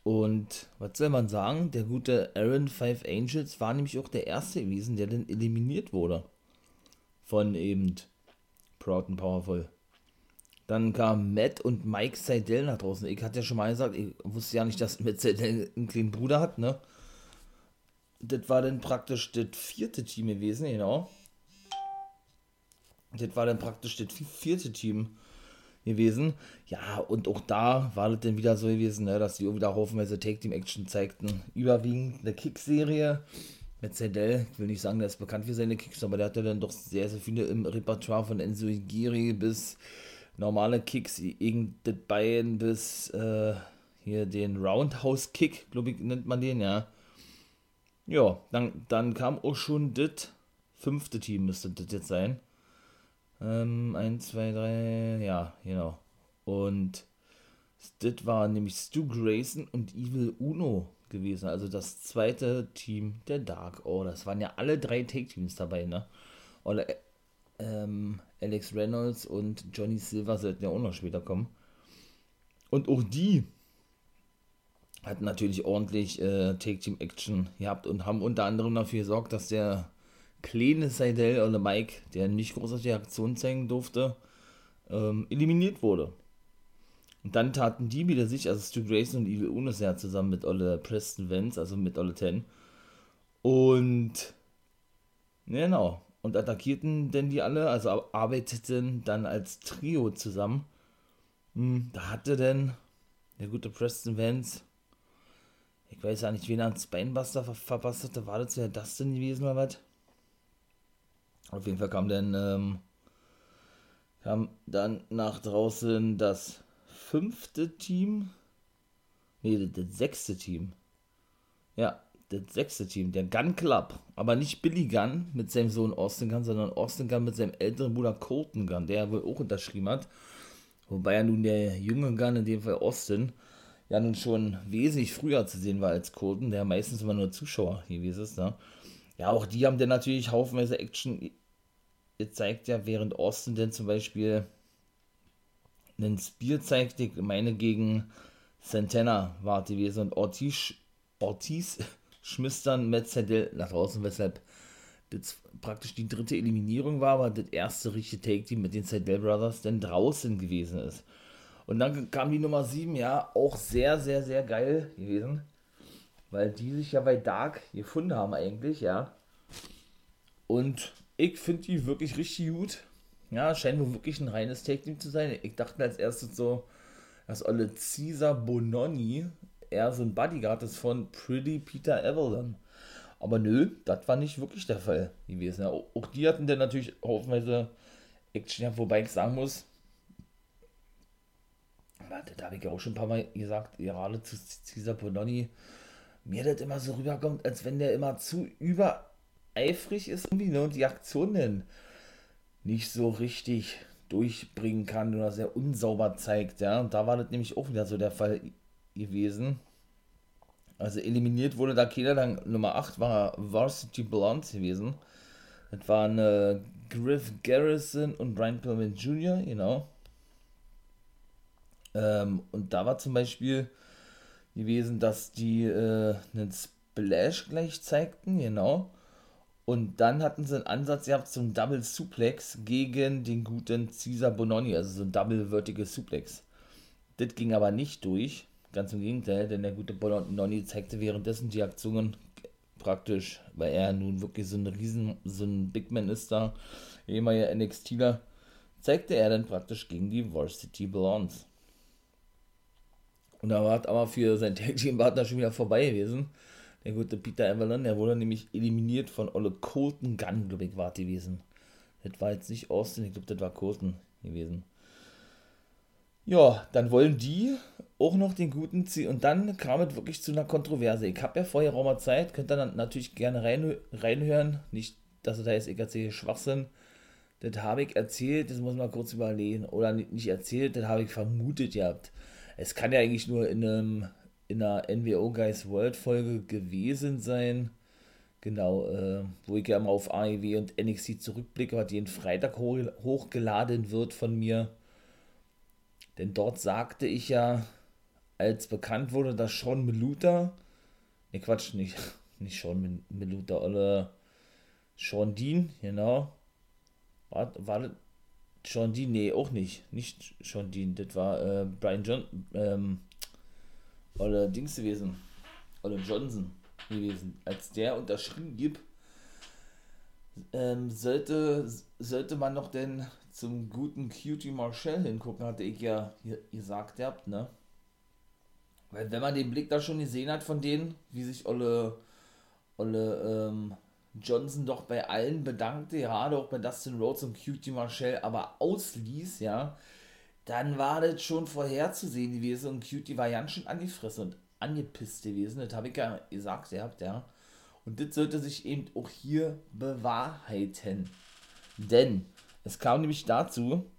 und was soll man sagen? Der gute Aaron Five Angels war nämlich auch der erste gewesen, der dann eliminiert wurde. Von eben Proud and Powerful. Dann kam Matt und Mike Seidel nach draußen. Ich hatte ja schon mal gesagt, ich wusste ja nicht, dass Matt Seidel einen kleinen Bruder hat, ne? Das war dann praktisch das vierte Team gewesen, genau. Das war dann praktisch das vierte Team gewesen. Ja, und auch da war das dann wieder so gewesen, ne, dass die wieder haufenweise Take-Team-Action zeigten. Überwiegend eine Kick-Serie Zedel. Ich will nicht sagen, der ist bekannt für seine Kicks, aber der hatte dann doch sehr, sehr viele im Repertoire von Enzo Igiri bis normale Kicks, irgendein Bein bis äh, hier den Roundhouse-Kick, glaube ich, nennt man den, ja. Ja, dann, dann kam auch schon das fünfte Team, müsste das jetzt sein. Ähm, 1, 2, 3, ja, genau. Und das war nämlich Stu Grayson und Evil Uno gewesen, also das zweite Team der Dark Order. Das waren ja alle drei Take-Teams dabei, ne? Oder ähm, Alex Reynolds und Johnny Silver sollten ja auch noch später kommen. Und auch die hatten natürlich ordentlich äh, Take-Team-Action gehabt und haben unter anderem dafür gesorgt, dass der kleine Seidel oder Mike, der nicht großartige Aktion zeigen durfte, ähm, eliminiert wurde. Und dann taten die wieder sich, also Stu Grayson und Evil Uno ja zusammen mit Olle Preston Vance, also mit Olle Ten. Und genau. Und attackierten denn die alle, also arbeiteten dann als Trio zusammen. Hm, da hatte denn der gute Preston Vance, ich weiß ja nicht, wen er ans Spinebuster ver verpasst hatte, war das ja denn gewesen oder was? Auf jeden Fall kam dann, ähm, kam dann nach draußen das fünfte Team. Nee, das, sechste Team. Ja, das sechste Team, der Gun Club. Aber nicht Billy Gunn mit seinem Sohn Austin Gunn, sondern Austin Gunn mit seinem älteren Bruder Colton Gunn, der wohl auch unterschrieben hat. Wobei ja nun der junge Gunn, in dem Fall Austin, ja nun schon wesentlich früher zu sehen war als Colton, der meistens immer nur Zuschauer gewesen ist. Ne? Ja, auch die haben dann natürlich haufenweise Action gezeigt, ja, während Austin dann zum Beispiel einen Spear zeigte, ich meine gegen Santana war gewesen und Ortiz, Ortiz schmiss dann Matt Sandel nach draußen, weshalb das praktisch die dritte Eliminierung war, aber das erste richtige Take-Team mit den Sandel Brothers dann draußen gewesen ist. Und dann kam die Nummer 7, ja, auch sehr, sehr, sehr geil gewesen, weil die sich ja bei Dark gefunden haben eigentlich, ja. Und ich finde die wirklich richtig gut. Ja, scheint wohl wirklich ein reines Take-Team zu sein. Ich dachte als erstes so, dass alle Caesar Bononni eher so ein Bodyguard ist von Pretty Peter Evelyn. Aber nö, das war nicht wirklich der Fall gewesen. Ja, auch die hatten dann natürlich haufenweise Action, ja, wobei ich sagen muss, da habe ich ja auch schon ein paar Mal gesagt, gerade zu Caesar Bononni, mir das immer so rüberkommt, als wenn der immer zu übereifrig ist irgendwie ne, und die Aktionen nicht so richtig durchbringen kann oder sehr unsauber zeigt, ja. Und da war das nämlich auch wieder so der Fall gewesen. Also eliminiert wurde da keiner, dann Nummer 8 war Varsity Blonde gewesen. Das waren äh, Griff Garrison und Brian Pillman Jr., genau. Ähm, und da war zum Beispiel gewesen, dass die äh, einen Splash gleich zeigten, genau. Und dann hatten sie einen Ansatz gehabt zum Double Suplex gegen den guten Caesar Bononi, also so ein Double Vertical Suplex. Das ging aber nicht durch, ganz im Gegenteil, denn der gute Bononi zeigte währenddessen die Aktionen praktisch, weil er nun wirklich so ein Riesen, so ein Big Man ist da, ehemaliger NXTler, zeigte er dann praktisch gegen die Varsity Blondes. Und da war aber für sein Tag Team Partner schon wieder vorbei gewesen. Der gute Peter Avalon, der wurde nämlich eliminiert von Olle Colton Gunn, glaube ich, war gewesen. Das war jetzt nicht Austin, ich glaube, das war Colton gewesen. Ja, dann wollen die auch noch den guten ziehen. Und dann kam es wirklich zu einer Kontroverse. Ich habe ja vorher Raumer Zeit, könnt ihr dann natürlich gerne rein, reinhören. Nicht, dass es da jetzt, ich Schwachsinn. Das habe ich erzählt, das muss man kurz überlegen. Oder nicht erzählt, das habe ich vermutet gehabt. Es kann ja eigentlich nur in, einem, in einer NWO Guys World Folge gewesen sein. Genau, äh, wo ich ja mal auf AEW und NXT zurückblicke, was jeden Freitag hoch, hochgeladen wird von mir. Denn dort sagte ich ja, als bekannt wurde, dass Sean Meluta, ne Quatsch, nicht, nicht Sean Meluta, oder Sean Dean, genau. War, war das Sean Dean? Nee, auch nicht. Nicht Sean Dean, das war äh, Brian John, ähm, oder Dings gewesen. Oder Johnson gewesen. Als der unterschrieben gibt, ähm, sollte, sollte man noch denn zum guten Cutie Marshall hingucken, hatte ich ja gesagt habt, ne? Weil wenn man den Blick da schon gesehen hat von denen, wie sich Olle, Olle ähm, Johnson doch bei allen bedankte, gerade auch bei Dustin Rhodes und Cutie Marshall, aber ausließ, ja, dann war das schon vorherzusehen gewesen und Cutie war ganz schön angefressen und angepisst gewesen. Das habe ich ja gesagt, ihr habt ja. Und das sollte sich eben auch hier bewahrheiten. Denn es kam nämlich dazu,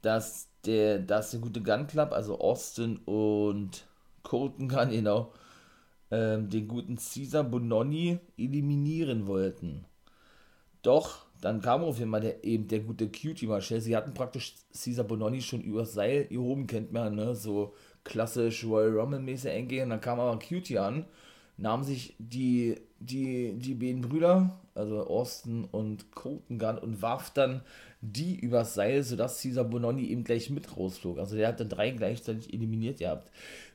dass der, dass der gute Gun Club, also Austin und Colton Gun, genau, ähm, den guten Caesar Bononi eliminieren wollten. Doch, dann kam auf jeden Fall der, eben der gute Cutie Marshall. Sie hatten praktisch Caesar Bononi schon übers Seil gehoben, kennt man, ne? So klassisch Royal Rumble-mäßig eingehen. Dann kam aber Cutie an, nahm sich die, die, die beiden Brüder, also Austin und Colton Gun, und warf dann die übers Seil, sodass Caesar Bononi eben gleich mit rausflog. Also der hat dann drei gleichzeitig eliminiert gehabt.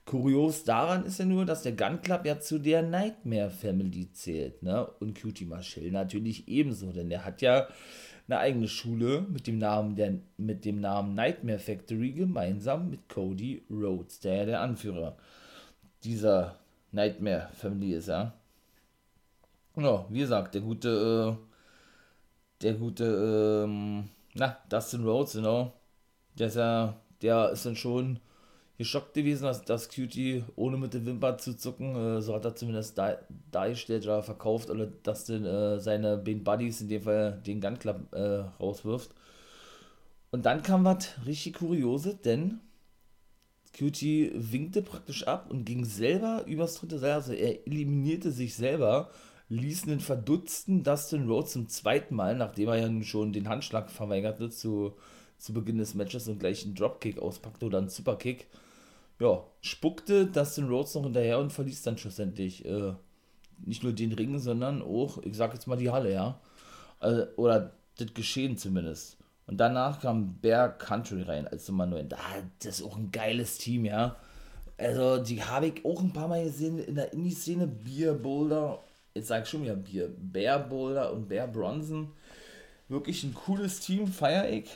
Kurios daran ist ja nur, dass der Gun Club ja zu der Nightmare Family zählt, ne? Und Cutie Marshall natürlich ebenso, denn der hat ja eine eigene Schule mit dem Namen der, mit dem Namen Nightmare Factory gemeinsam mit Cody Rhodes, der ja der Anführer dieser Nightmare Family ist, ja. Ja, wie gesagt, der gute, äh, der gute, ähm, na, Dustin Rhodes, genau. Der ist ja, der ist dann schon geschockt gewesen, dass, dass Cutie ohne mit der Wimper zu zucken, äh, so hat er zumindest da, dargestellt oder verkauft, oder dass denn äh, seine Bane Buddies, in dem Fall den Gun Club, äh, rauswirft. Und dann kam was richtig Kurioses, denn Cutie winkte praktisch ab und ging selber übers dritte Seil, also er eliminierte sich selber, ließ einen verdutzten Dustin Rhodes zum zweiten Mal, nachdem er ja nun schon den Handschlag verweigerte zu, zu Beginn des Matches und gleich einen Dropkick auspackte oder einen Superkick, ja, spuckte Dustin Rhodes noch hinterher und verließ dann schlussendlich äh, nicht nur den Ring, sondern auch, ich sag jetzt mal die Halle, ja. Also, oder das Geschehen zumindest. Und danach kam Bear Country rein als Nummer 9. Ah, das ist auch ein geiles Team, ja. Also, die habe ich auch ein paar Mal gesehen in der Indie-Szene. Beer Boulder, jetzt sag ich schon wieder Bier. Bear Boulder und Bear Bronson. Wirklich ein cooles Team, feier ich.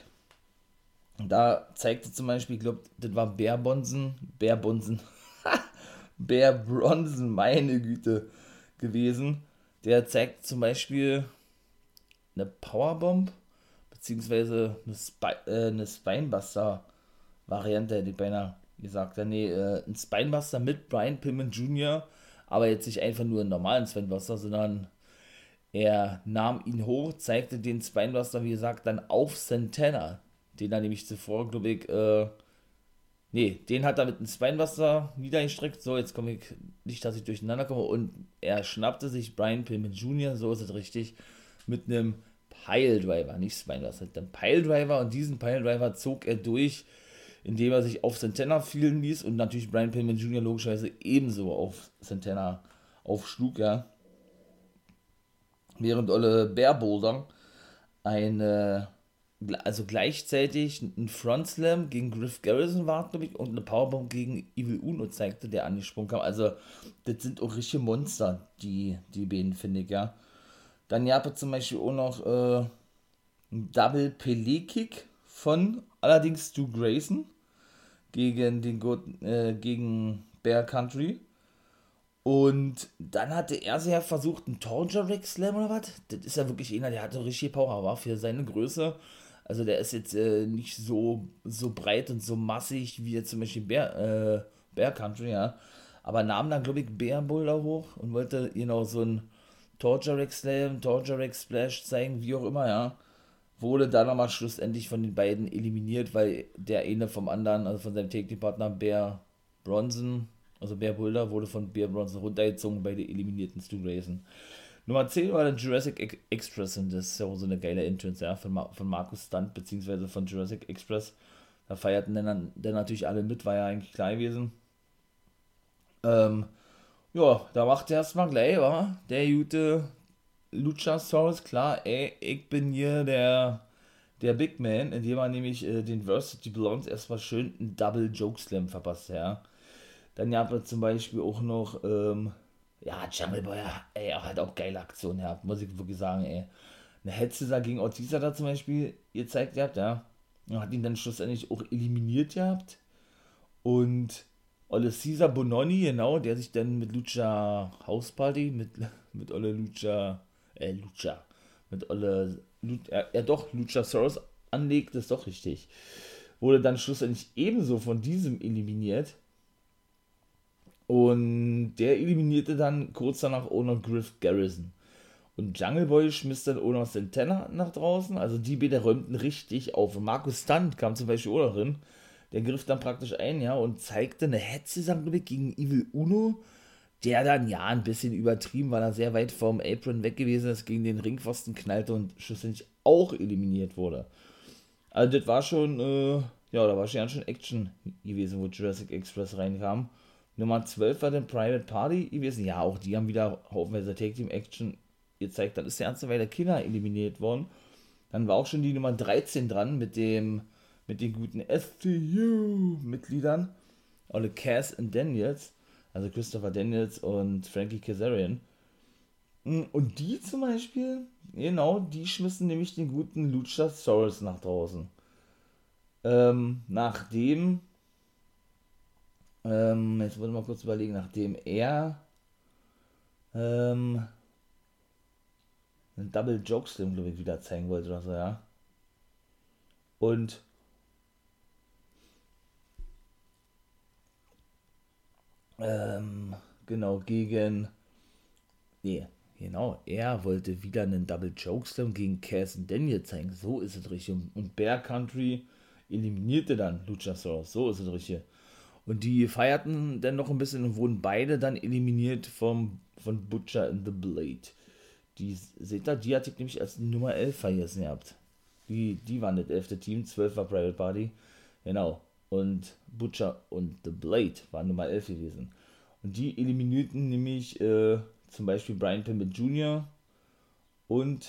Da zeigte zum Beispiel, ich glaube, das war Bär Bonsen, Bär Bonsen, Bär Bronson, meine Güte, gewesen. Der zeigt zum Beispiel eine Powerbomb, beziehungsweise eine, Spi äh, eine Spinebuster-Variante, hätte ich beinahe gesagt. Nee, äh, ein Spinebuster mit Brian Pillman Jr., aber jetzt nicht einfach nur einen normalen Spinebuster, sondern er nahm ihn hoch, zeigte den Spinebuster, wie gesagt, dann auf Santana den er nämlich zuvor, glaube ich, äh, nee, den hat er mit einem Spinebuster niedergestreckt. So, jetzt komme ich nicht, dass ich durcheinander komme. Und er schnappte sich Brian Pillman Jr., so ist es richtig, mit einem Piledriver, nicht Spinebuster, mit einem Piledriver. Und diesen Piledriver zog er durch indem er sich auf Santana fielen ließ und natürlich Brian Pillman Jr. logischerweise ebenso auf Santana aufschlug, ja. Während Olle Bear Boulder eine, also gleichzeitig ein Front Slam gegen Griff Garrison war, glaube ich, und eine Powerbomb gegen Evil Uno zeigte, der angesprungen kam. Also, das sind auch richtige Monster, die, die beiden, finde ich, ja. Dann gab es zum Beispiel auch noch äh, einen Double Pelé Kick von allerdings Stu Grayson gegen den Good, äh, gegen Bear Country. Und dann hatte er ja versucht, einen Torture Slam oder was? Das ist ja wirklich einer, der hatte richtig Power, war für seine Größe. Also der ist jetzt äh, nicht so, so breit und so massig wie jetzt zum Beispiel Bear, äh, Bear Country, ja. Aber nahm dann, glaube ich, Bear Boulder hoch und wollte genau so ein Torture Slam, Torture Splash zeigen, wie auch immer, ja wurde dann nochmal schlussendlich von den beiden eliminiert, weil der eine vom anderen, also von seinem Take-Partner Bear Bronson, also Bear Boulder, wurde von Bear Bronson runtergezogen bei den eliminierten Stu Grayson. Nummer 10 war der Jurassic Express und das ist ja auch so eine geile Entrance, ja, von, Mar von Markus Stunt, beziehungsweise von Jurassic Express. Da feierten dann, dann natürlich alle mit, war ja eigentlich klar gewesen. Ähm, ja, da macht er erstmal gleich, war der gute Luchasaurus, klar, ey, ich bin hier der, der Big Man, indem er nämlich äh, den Varsity Blondes erstmal schön einen Double Joke Slam verpasst, ja. Dann gab es zum Beispiel auch noch, ähm, ja, Jungle Boy, ey, hat auch geile Aktionen gehabt, muss ich wirklich sagen, ey. Eine Hetze gegen Ortiz hat er zum Beispiel gezeigt gehabt, ja. Und hat ihn dann schlussendlich auch eliminiert gehabt. Und Olle Caesar Bononi, genau, der sich dann mit Lucha House Party, mit, mit Olle Lucha äh, Lucha, mit Olle, ja, ja doch, Luchasaurus anlegt, ist doch richtig. Wurde dann schlussendlich ebenso von diesem eliminiert. Und der eliminierte dann kurz danach auch noch Griff Garrison. Und Jungle Boy schmiss dann auch noch Santana nach draußen. Also die beiden räumten richtig auf. Markus Stunt kam zum Beispiel auch noch drin. Der griff dann praktisch ein, ja, und zeigte eine Hetze gegen Evil Uno der dann ja ein bisschen übertrieben, weil er sehr weit vom Apron weg gewesen ist, gegen den Ringpfosten knallte und schlussendlich auch eliminiert wurde. Also das war schon, äh, ja, da war schon ganz schön Action gewesen, wo Jurassic Express reinkam. Nummer 12 war dann Private Party gewesen. Ja, auch die haben wieder haufenweise Take Team Action gezeigt. Dann ist der erste Weile Killer eliminiert worden. Dann war auch schon die Nummer 13 dran mit dem, mit den guten STU-Mitgliedern. Alle Cass und Daniels also Christopher Daniels und Frankie Kazarian. Mm, und die zum Beispiel, genau, die schmissen nämlich den guten Luchasaurus nach draußen. Ähm, nachdem, ähm, jetzt wollen wir mal kurz überlegen, nachdem er ähm, einen Double Joke glaube ich, wieder zeigen wollte oder so, ja. Und ähm, genau, gegen, nee, genau, er wollte wieder einen Double Chokeslam gegen Cass und Daniel zeigen, so ist es richtig. Und Bear Country eliminierte dann Luchasaurus, so ist es richtig. Und die feierten dann noch ein bisschen und wurden beide dann eliminiert vom, von Butcher in the Blade. Die, seht ihr, die hatte ich nämlich als Nummer 11 vergessen gehabt. Die, die waren das 11. Team, 12 war Private Party. Genau und Butcher und The Blade waren Nummer 11 gewesen. Und die eliminierten nämlich äh, zum Beispiel Brian Pimble Jr. und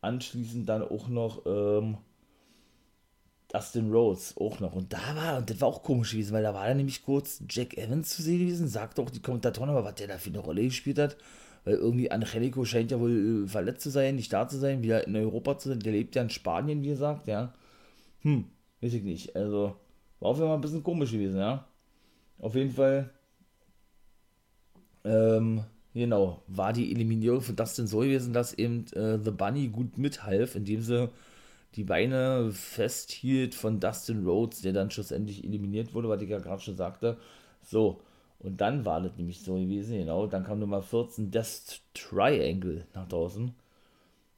anschließend dann auch noch ähm, Dustin Rhodes auch noch. Und da war, und das war auch komisch gewesen, weil da war dann nämlich kurz Jack Evans zu sehen gewesen, sagte auch die Kommentatoren, aber was der da für eine Rolle gespielt hat, weil irgendwie Angelico scheint ja wohl äh, verletzt zu sein, nicht da zu sein, wieder in Europa zu sein, der lebt ja in Spanien, wie gesagt, ja. Hm, weiß ich nicht, also war auf jeden Fall ein bisschen komisch gewesen, ja. Auf jeden Fall, ähm, genau, war die Eliminierung von Dustin so gewesen, dass eben äh, The Bunny gut mithalf, indem sie die Beine festhielt von Dustin Rhodes, der dann schlussendlich eliminiert wurde, was ich ja gerade schon sagte. So, und dann war das nämlich so gewesen, genau. Dann kam Nummer 14 Death Triangle nach draußen.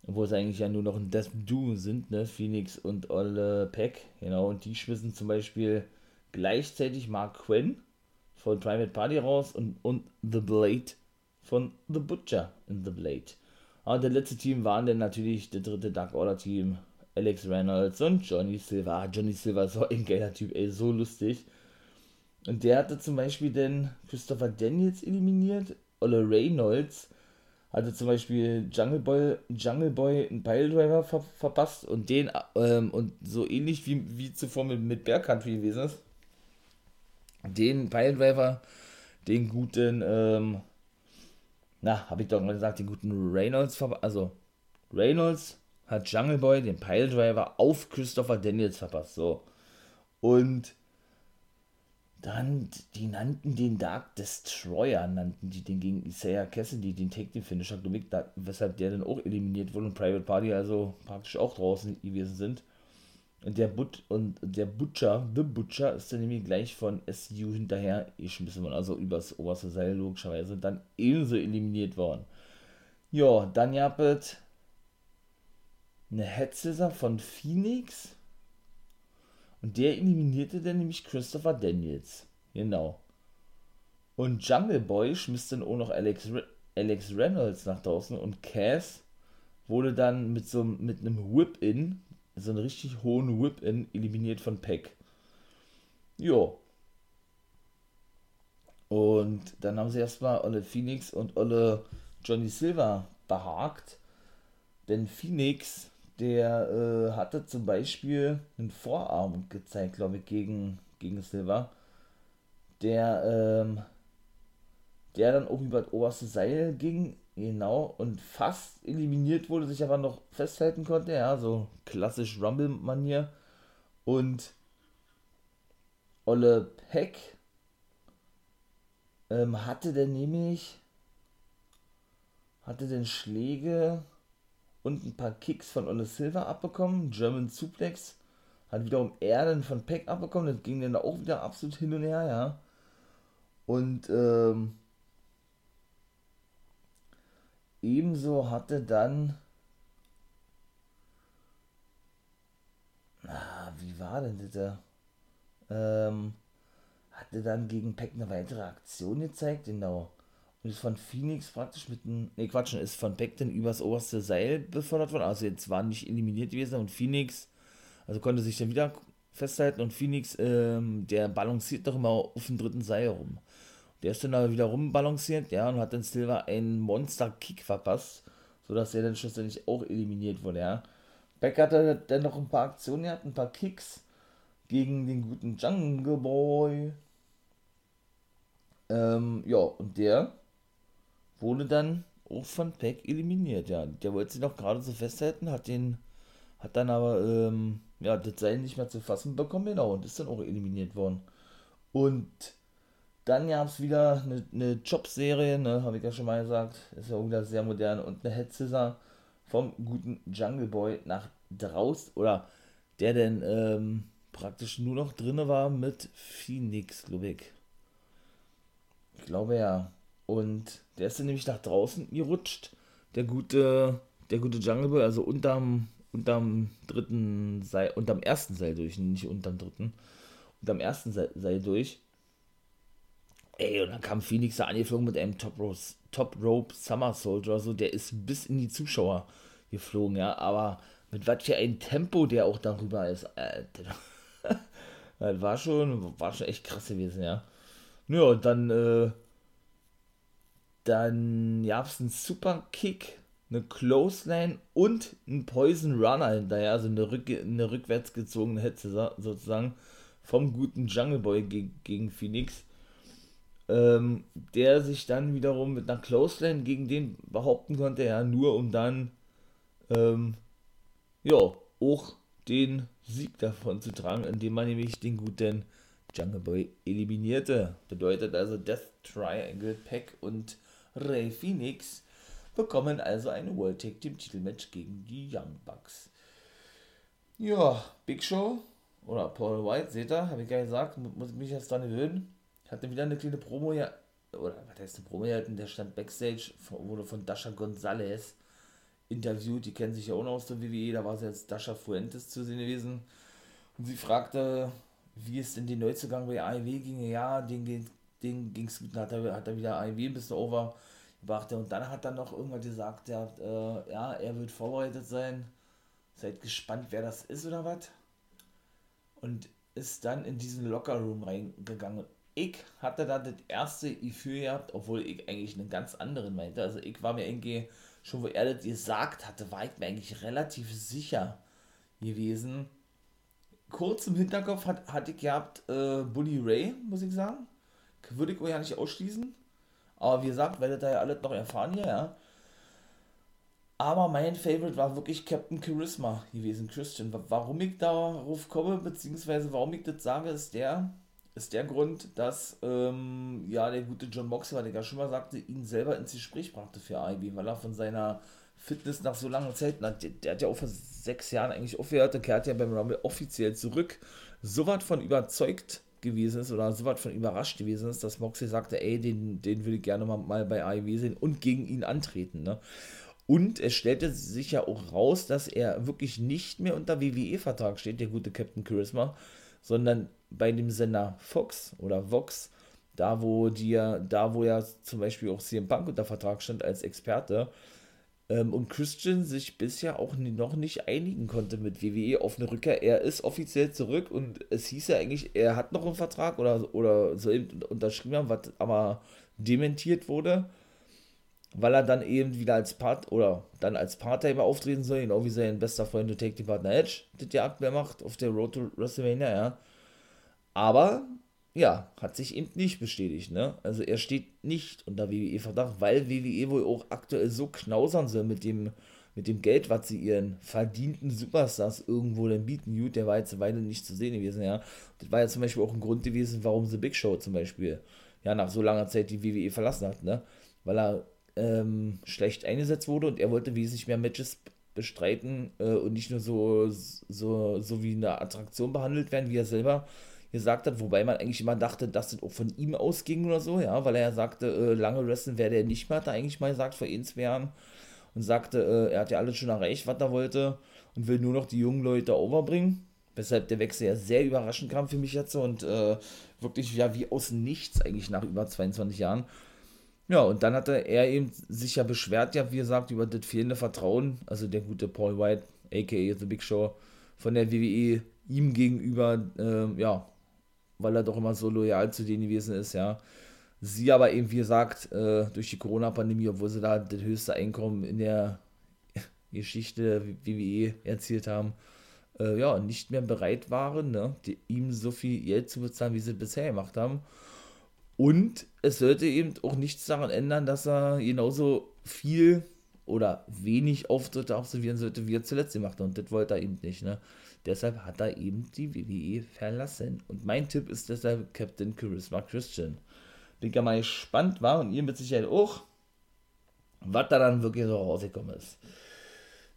Obwohl es eigentlich ja nur noch ein Death Duo sind, ne? Phoenix und Olle Peck, genau. Und die schmissen zum Beispiel gleichzeitig Mark Quinn von Private Party raus und, und The Blade von The Butcher in The Blade. Aber der letzte Team waren dann natürlich der dritte Dark Order Team, Alex Reynolds und Johnny Silver. Johnny Silver so ein geiler Typ, ey, so lustig. Und der hatte zum Beispiel den Christopher Daniels eliminiert, Olle Reynolds hatte zum Beispiel Jungle Boy, Jungle Boy einen Piledriver ver verpasst und den, ähm, und so ähnlich wie, wie zuvor mit, mit Bear Country gewesen ist, den Piledriver, den guten, ähm, na, habe ich doch mal gesagt, den guten Reynolds, also Reynolds hat Jungle Boy den Piledriver auf Christopher Daniels verpasst, so. Und dann, die nannten den Dark Destroyer, nannten die den gegen Isaiah Cassidy, den Take Team Finisher, weshalb der dann auch eliminiert wurde und Private Party also praktisch auch draußen gewesen sind. Und der, But und der Butcher, The Butcher, ist dann nämlich gleich von SU hinterher geschmissen worden, also übers oberste Seil logischerweise, dann ebenso eliminiert worden. Ja, dann gab es eine Head Scissor von Phoenix und der eliminierte dann nämlich Christopher Daniels. Genau. Und Jungle Boy schmiss dann auch noch Alex, Re Alex Reynolds nach draußen und Cass wurde dann mit so mit einem Whip-In, so einem richtig hohen Whip-In, eliminiert von Peck. Jo. Und dann haben sie erstmal Olle Phoenix und Olle Johnny Silver behagt. Denn Phoenix der äh, hatte zum Beispiel einen Vorarm gezeigt, glaube ich, gegen, gegen Silver, der, ähm, der dann auch über das oberste Seil ging, genau, und fast eliminiert wurde, sich aber noch festhalten konnte, ja, so klassisch Rumble-Manier. Und Olle Peck ähm, hatte dann nämlich, hatte denn Schläge, und ein paar Kicks von Ole Silva abbekommen. German Suplex hat wiederum Erden von Peck abbekommen. Das ging dann auch wieder absolut hin und her, ja. Und ähm, ebenso hatte dann. Ah, wie war denn das? Ähm, hatte dann gegen Peck eine weitere Aktion gezeigt, genau und ist von Phoenix praktisch mit einem, ne Quatsch, ist von Beckton übers oberste Seil befördert worden, also jetzt war nicht eliminiert gewesen und Phoenix, also konnte sich dann wieder festhalten und Phoenix, ähm, der balanciert doch immer auf dem dritten Seil rum. Der ist dann aber wieder rumbalanciert, ja, und hat dann Silver einen Monster-Kick verpasst, sodass er dann schlussendlich auch eliminiert wurde, ja. Beck hatte dann noch ein paar Aktionen, er hat ein paar Kicks gegen den guten Jungle Boy. Ähm, ja, und der wurde dann auch von Peck eliminiert, ja. Der wollte sich noch gerade so festhalten, hat den, hat dann aber, ähm, ja, das Seil nicht mehr zu fassen bekommen, genau, und ist dann auch eliminiert worden. Und dann gab es wieder eine, eine Jobserie, ne, habe ich ja schon mal gesagt, ist ja auch wieder sehr modern, und eine Head Scissor vom guten Jungle Boy nach draußen, oder der denn ähm, praktisch nur noch drinne war mit Phoenix, glaube ich. Ich glaube ja. Und der ist dann nämlich nach draußen gerutscht. Der gute, der gute Jungle Boy, also unterm, unterm dritten Seil, unterm ersten Seil durch, nicht unterm dritten. Unterm ersten Seil, durch. Ey, und dann kam Phoenix da angeflogen mit einem Top Rope, Top Rope Summer Soldier, so, der ist bis in die Zuschauer geflogen, ja, aber mit was für ein Tempo der auch darüber ist, Alter. das war schon, war schon echt krass gewesen, ja. Ja, und dann, äh, dann gab es einen Super Kick, eine Clothesline und einen Poison Runner hinterher, also eine, Rück eine rückwärts gezogene Hetze sozusagen vom guten Jungle Boy ge gegen Phoenix. Ähm, der sich dann wiederum mit einer Clothesline gegen den behaupten konnte, ja, nur um dann, ähm, ja, auch den Sieg davon zu tragen, indem man nämlich den guten Jungle Boy eliminierte. Bedeutet also Death Triangle Pack und Ray Phoenix bekommen also ein World Tag Team Titelmatch gegen die Young Bucks. Ja, Big Show oder Paul White, seht ihr, habe ich ja gesagt, muss ich mich jetzt dran gewöhnen. Hatte wieder eine kleine Promo ja, oder was heißt eine Promo gehalten, der stand Backstage, wurde von Dasha Gonzalez interviewt, die kennen sich ja auch noch aus der WWE, da war sie jetzt Dasha Fuentes zu sehen gewesen. Und sie fragte, wie es denn den Neuzugang bei AEW ging. Ja, den, den Ding ging es gut, hat er, hat er wieder AEW ein bisschen overgebracht und dann hat er noch irgendwann gesagt, hat, äh, ja, er wird vorbereitet sein, seid gespannt, wer das ist oder was. Und ist dann in diesen Lockerroom reingegangen. Ich hatte da das erste Gefühl gehabt, obwohl ich eigentlich einen ganz anderen meinte. Also ich war mir irgendwie, schon wo er das gesagt hatte, war ich mir eigentlich relativ sicher gewesen. Kurz im Hinterkopf hat, hatte ich gehabt äh, Bully Ray, muss ich sagen. Würde ich euch ja nicht ausschließen. Aber wie gesagt, werdet ihr ja alles noch erfahren hier, ja. Aber mein Favorite war wirklich Captain Charisma gewesen, Christian. Warum ich darauf komme, beziehungsweise warum ich das sage, ist der, ist der Grund, dass ähm, ja der gute John Moxley, ich ja schon mal sagte, ihn selber ins Gespräch brachte für AEW, weil er von seiner Fitness nach so langer Zeit, na, der, der, hat ja auch vor sechs Jahren eigentlich aufgehört, der kehrt ja beim Rumble offiziell zurück, so was von überzeugt gewesen ist oder so was von überrascht gewesen ist, dass Moxley sagte, ey, den, den würde ich gerne mal, mal bei AEW sehen und gegen ihn antreten, ne? Und es stellte sich ja auch raus, dass er wirklich nicht mehr unter WWE-Vertrag steht, der gute Captain Charisma, sondern bei dem Sender Fox oder Vox, da wo die, da wo ja zum Beispiel auch CM Punk unter Vertrag stand als Experte, ähm, und Christian sich bisher auch noch nicht einigen konnte mit WWE auf eine Rückkehr. Er ist offiziell zurück und es hieß ja eigentlich, er hat noch einen Vertrag oder, oder so eben unterschrieben haben, was aber dementiert wurde weil er dann eben wieder als Part oder dann als Part-Timer auftreten soll, genau wie sein bester Freund und Take Partner Edge, das ja aktuell macht auf der Road to WrestleMania, ja. Aber ja, hat sich eben nicht bestätigt, ne? Also er steht nicht unter WWE-Verdacht, weil WWE wohl auch aktuell so knausern soll mit dem, mit dem Geld, was sie ihren verdienten Superstars irgendwo dann bieten. Gut, der war jetzt eine Weile nicht zu sehen gewesen, ja. Das war ja zum Beispiel auch ein Grund gewesen, warum The Big Show zum Beispiel ja nach so langer Zeit die WWE verlassen hat, ne? Weil er ähm, schlecht eingesetzt wurde und er wollte wesentlich mehr Matches bestreiten äh, und nicht nur so, so, so wie eine Attraktion behandelt werden, wie er selber gesagt hat, wobei man eigentlich immer dachte, dass das auch von ihm ausging oder so, ja, weil er ja sagte, äh, lange Wrestling werde er nicht mehr, hat er eigentlich mal gesagt, vor ein, zwei Jahren und sagte, äh, er hat ja alles schon erreicht, was er wollte und will nur noch die jungen Leute overbringen, weshalb der Wechsel ja sehr überraschend kam für mich jetzt und äh, wirklich ja wie aus nichts eigentlich nach über 22 Jahren. Ja, und dann hatte er eben sich ja beschwert, ja, wie gesagt, über das fehlende Vertrauen, also der gute Paul White, aka The Big Show, von der WWE ihm gegenüber, äh, ja, weil er doch immer so loyal zu denen gewesen ist, ja. Sie aber eben, wie gesagt, äh, durch die Corona-Pandemie, obwohl sie da das höchste Einkommen in der Geschichte WWE erzielt haben, äh, ja, nicht mehr bereit waren, ne, die, ihm so viel Geld zu bezahlen, wie sie bisher gemacht haben. Und es sollte eben auch nichts daran ändern, dass er genauso viel oder wenig Auftritte absolvieren sollte, wie er zuletzt gemacht hat. Und das wollte er eben nicht. Ne? Deshalb hat er eben die WWE verlassen. Und mein Tipp ist deshalb Captain Charisma Christian. Bin ja mal gespannt war und ihr mit Sicherheit auch, was da dann wirklich so rausgekommen ist.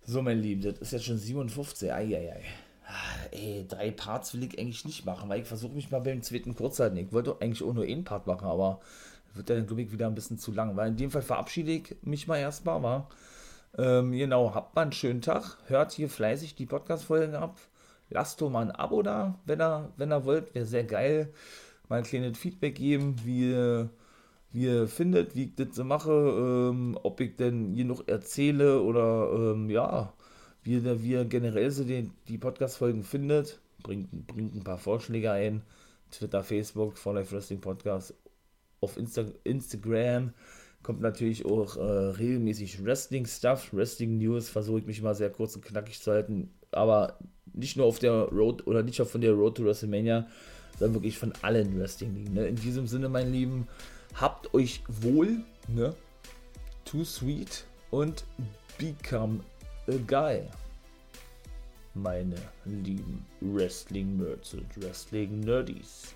So, mein Lieben, das ist jetzt schon 57. Eieiei ey, drei Parts will ich eigentlich nicht machen, weil ich versuche mich mal beim zweiten kurz halten. Ich wollte eigentlich auch nur einen Part machen, aber wird dann, glaube ich, wieder ein bisschen zu lang. Weil in dem Fall verabschiede ich mich mal erstmal, war. Ähm, genau, habt mal einen schönen Tag. Hört hier fleißig die Podcast-Folgen ab. Lasst doch mal ein Abo da, wenn ihr, wenn ihr wollt. Wäre sehr geil. Mal ein kleines Feedback geben, wie, wie ihr findet, wie ich das so mache. Ähm, ob ich denn hier noch erzähle oder ähm, ja wie, ihr generell so die, die Podcast-Folgen findet. Bringt, bringt ein paar Vorschläge ein. Twitter, Facebook, For Life Wrestling Podcast. Auf Insta Instagram kommt natürlich auch äh, regelmäßig Wrestling-Stuff, Wrestling-News. Versuche ich mich mal sehr kurz und knackig zu halten. Aber nicht nur auf der Road oder nicht auch von der Road to WrestleMania, sondern wirklich von allen Wrestling-Ligen. Ne? In diesem Sinne, mein Lieben, habt euch wohl, ne? Too sweet und become a guy. Meine lieben Wrestling-Nerds und Wrestling-Nerdies.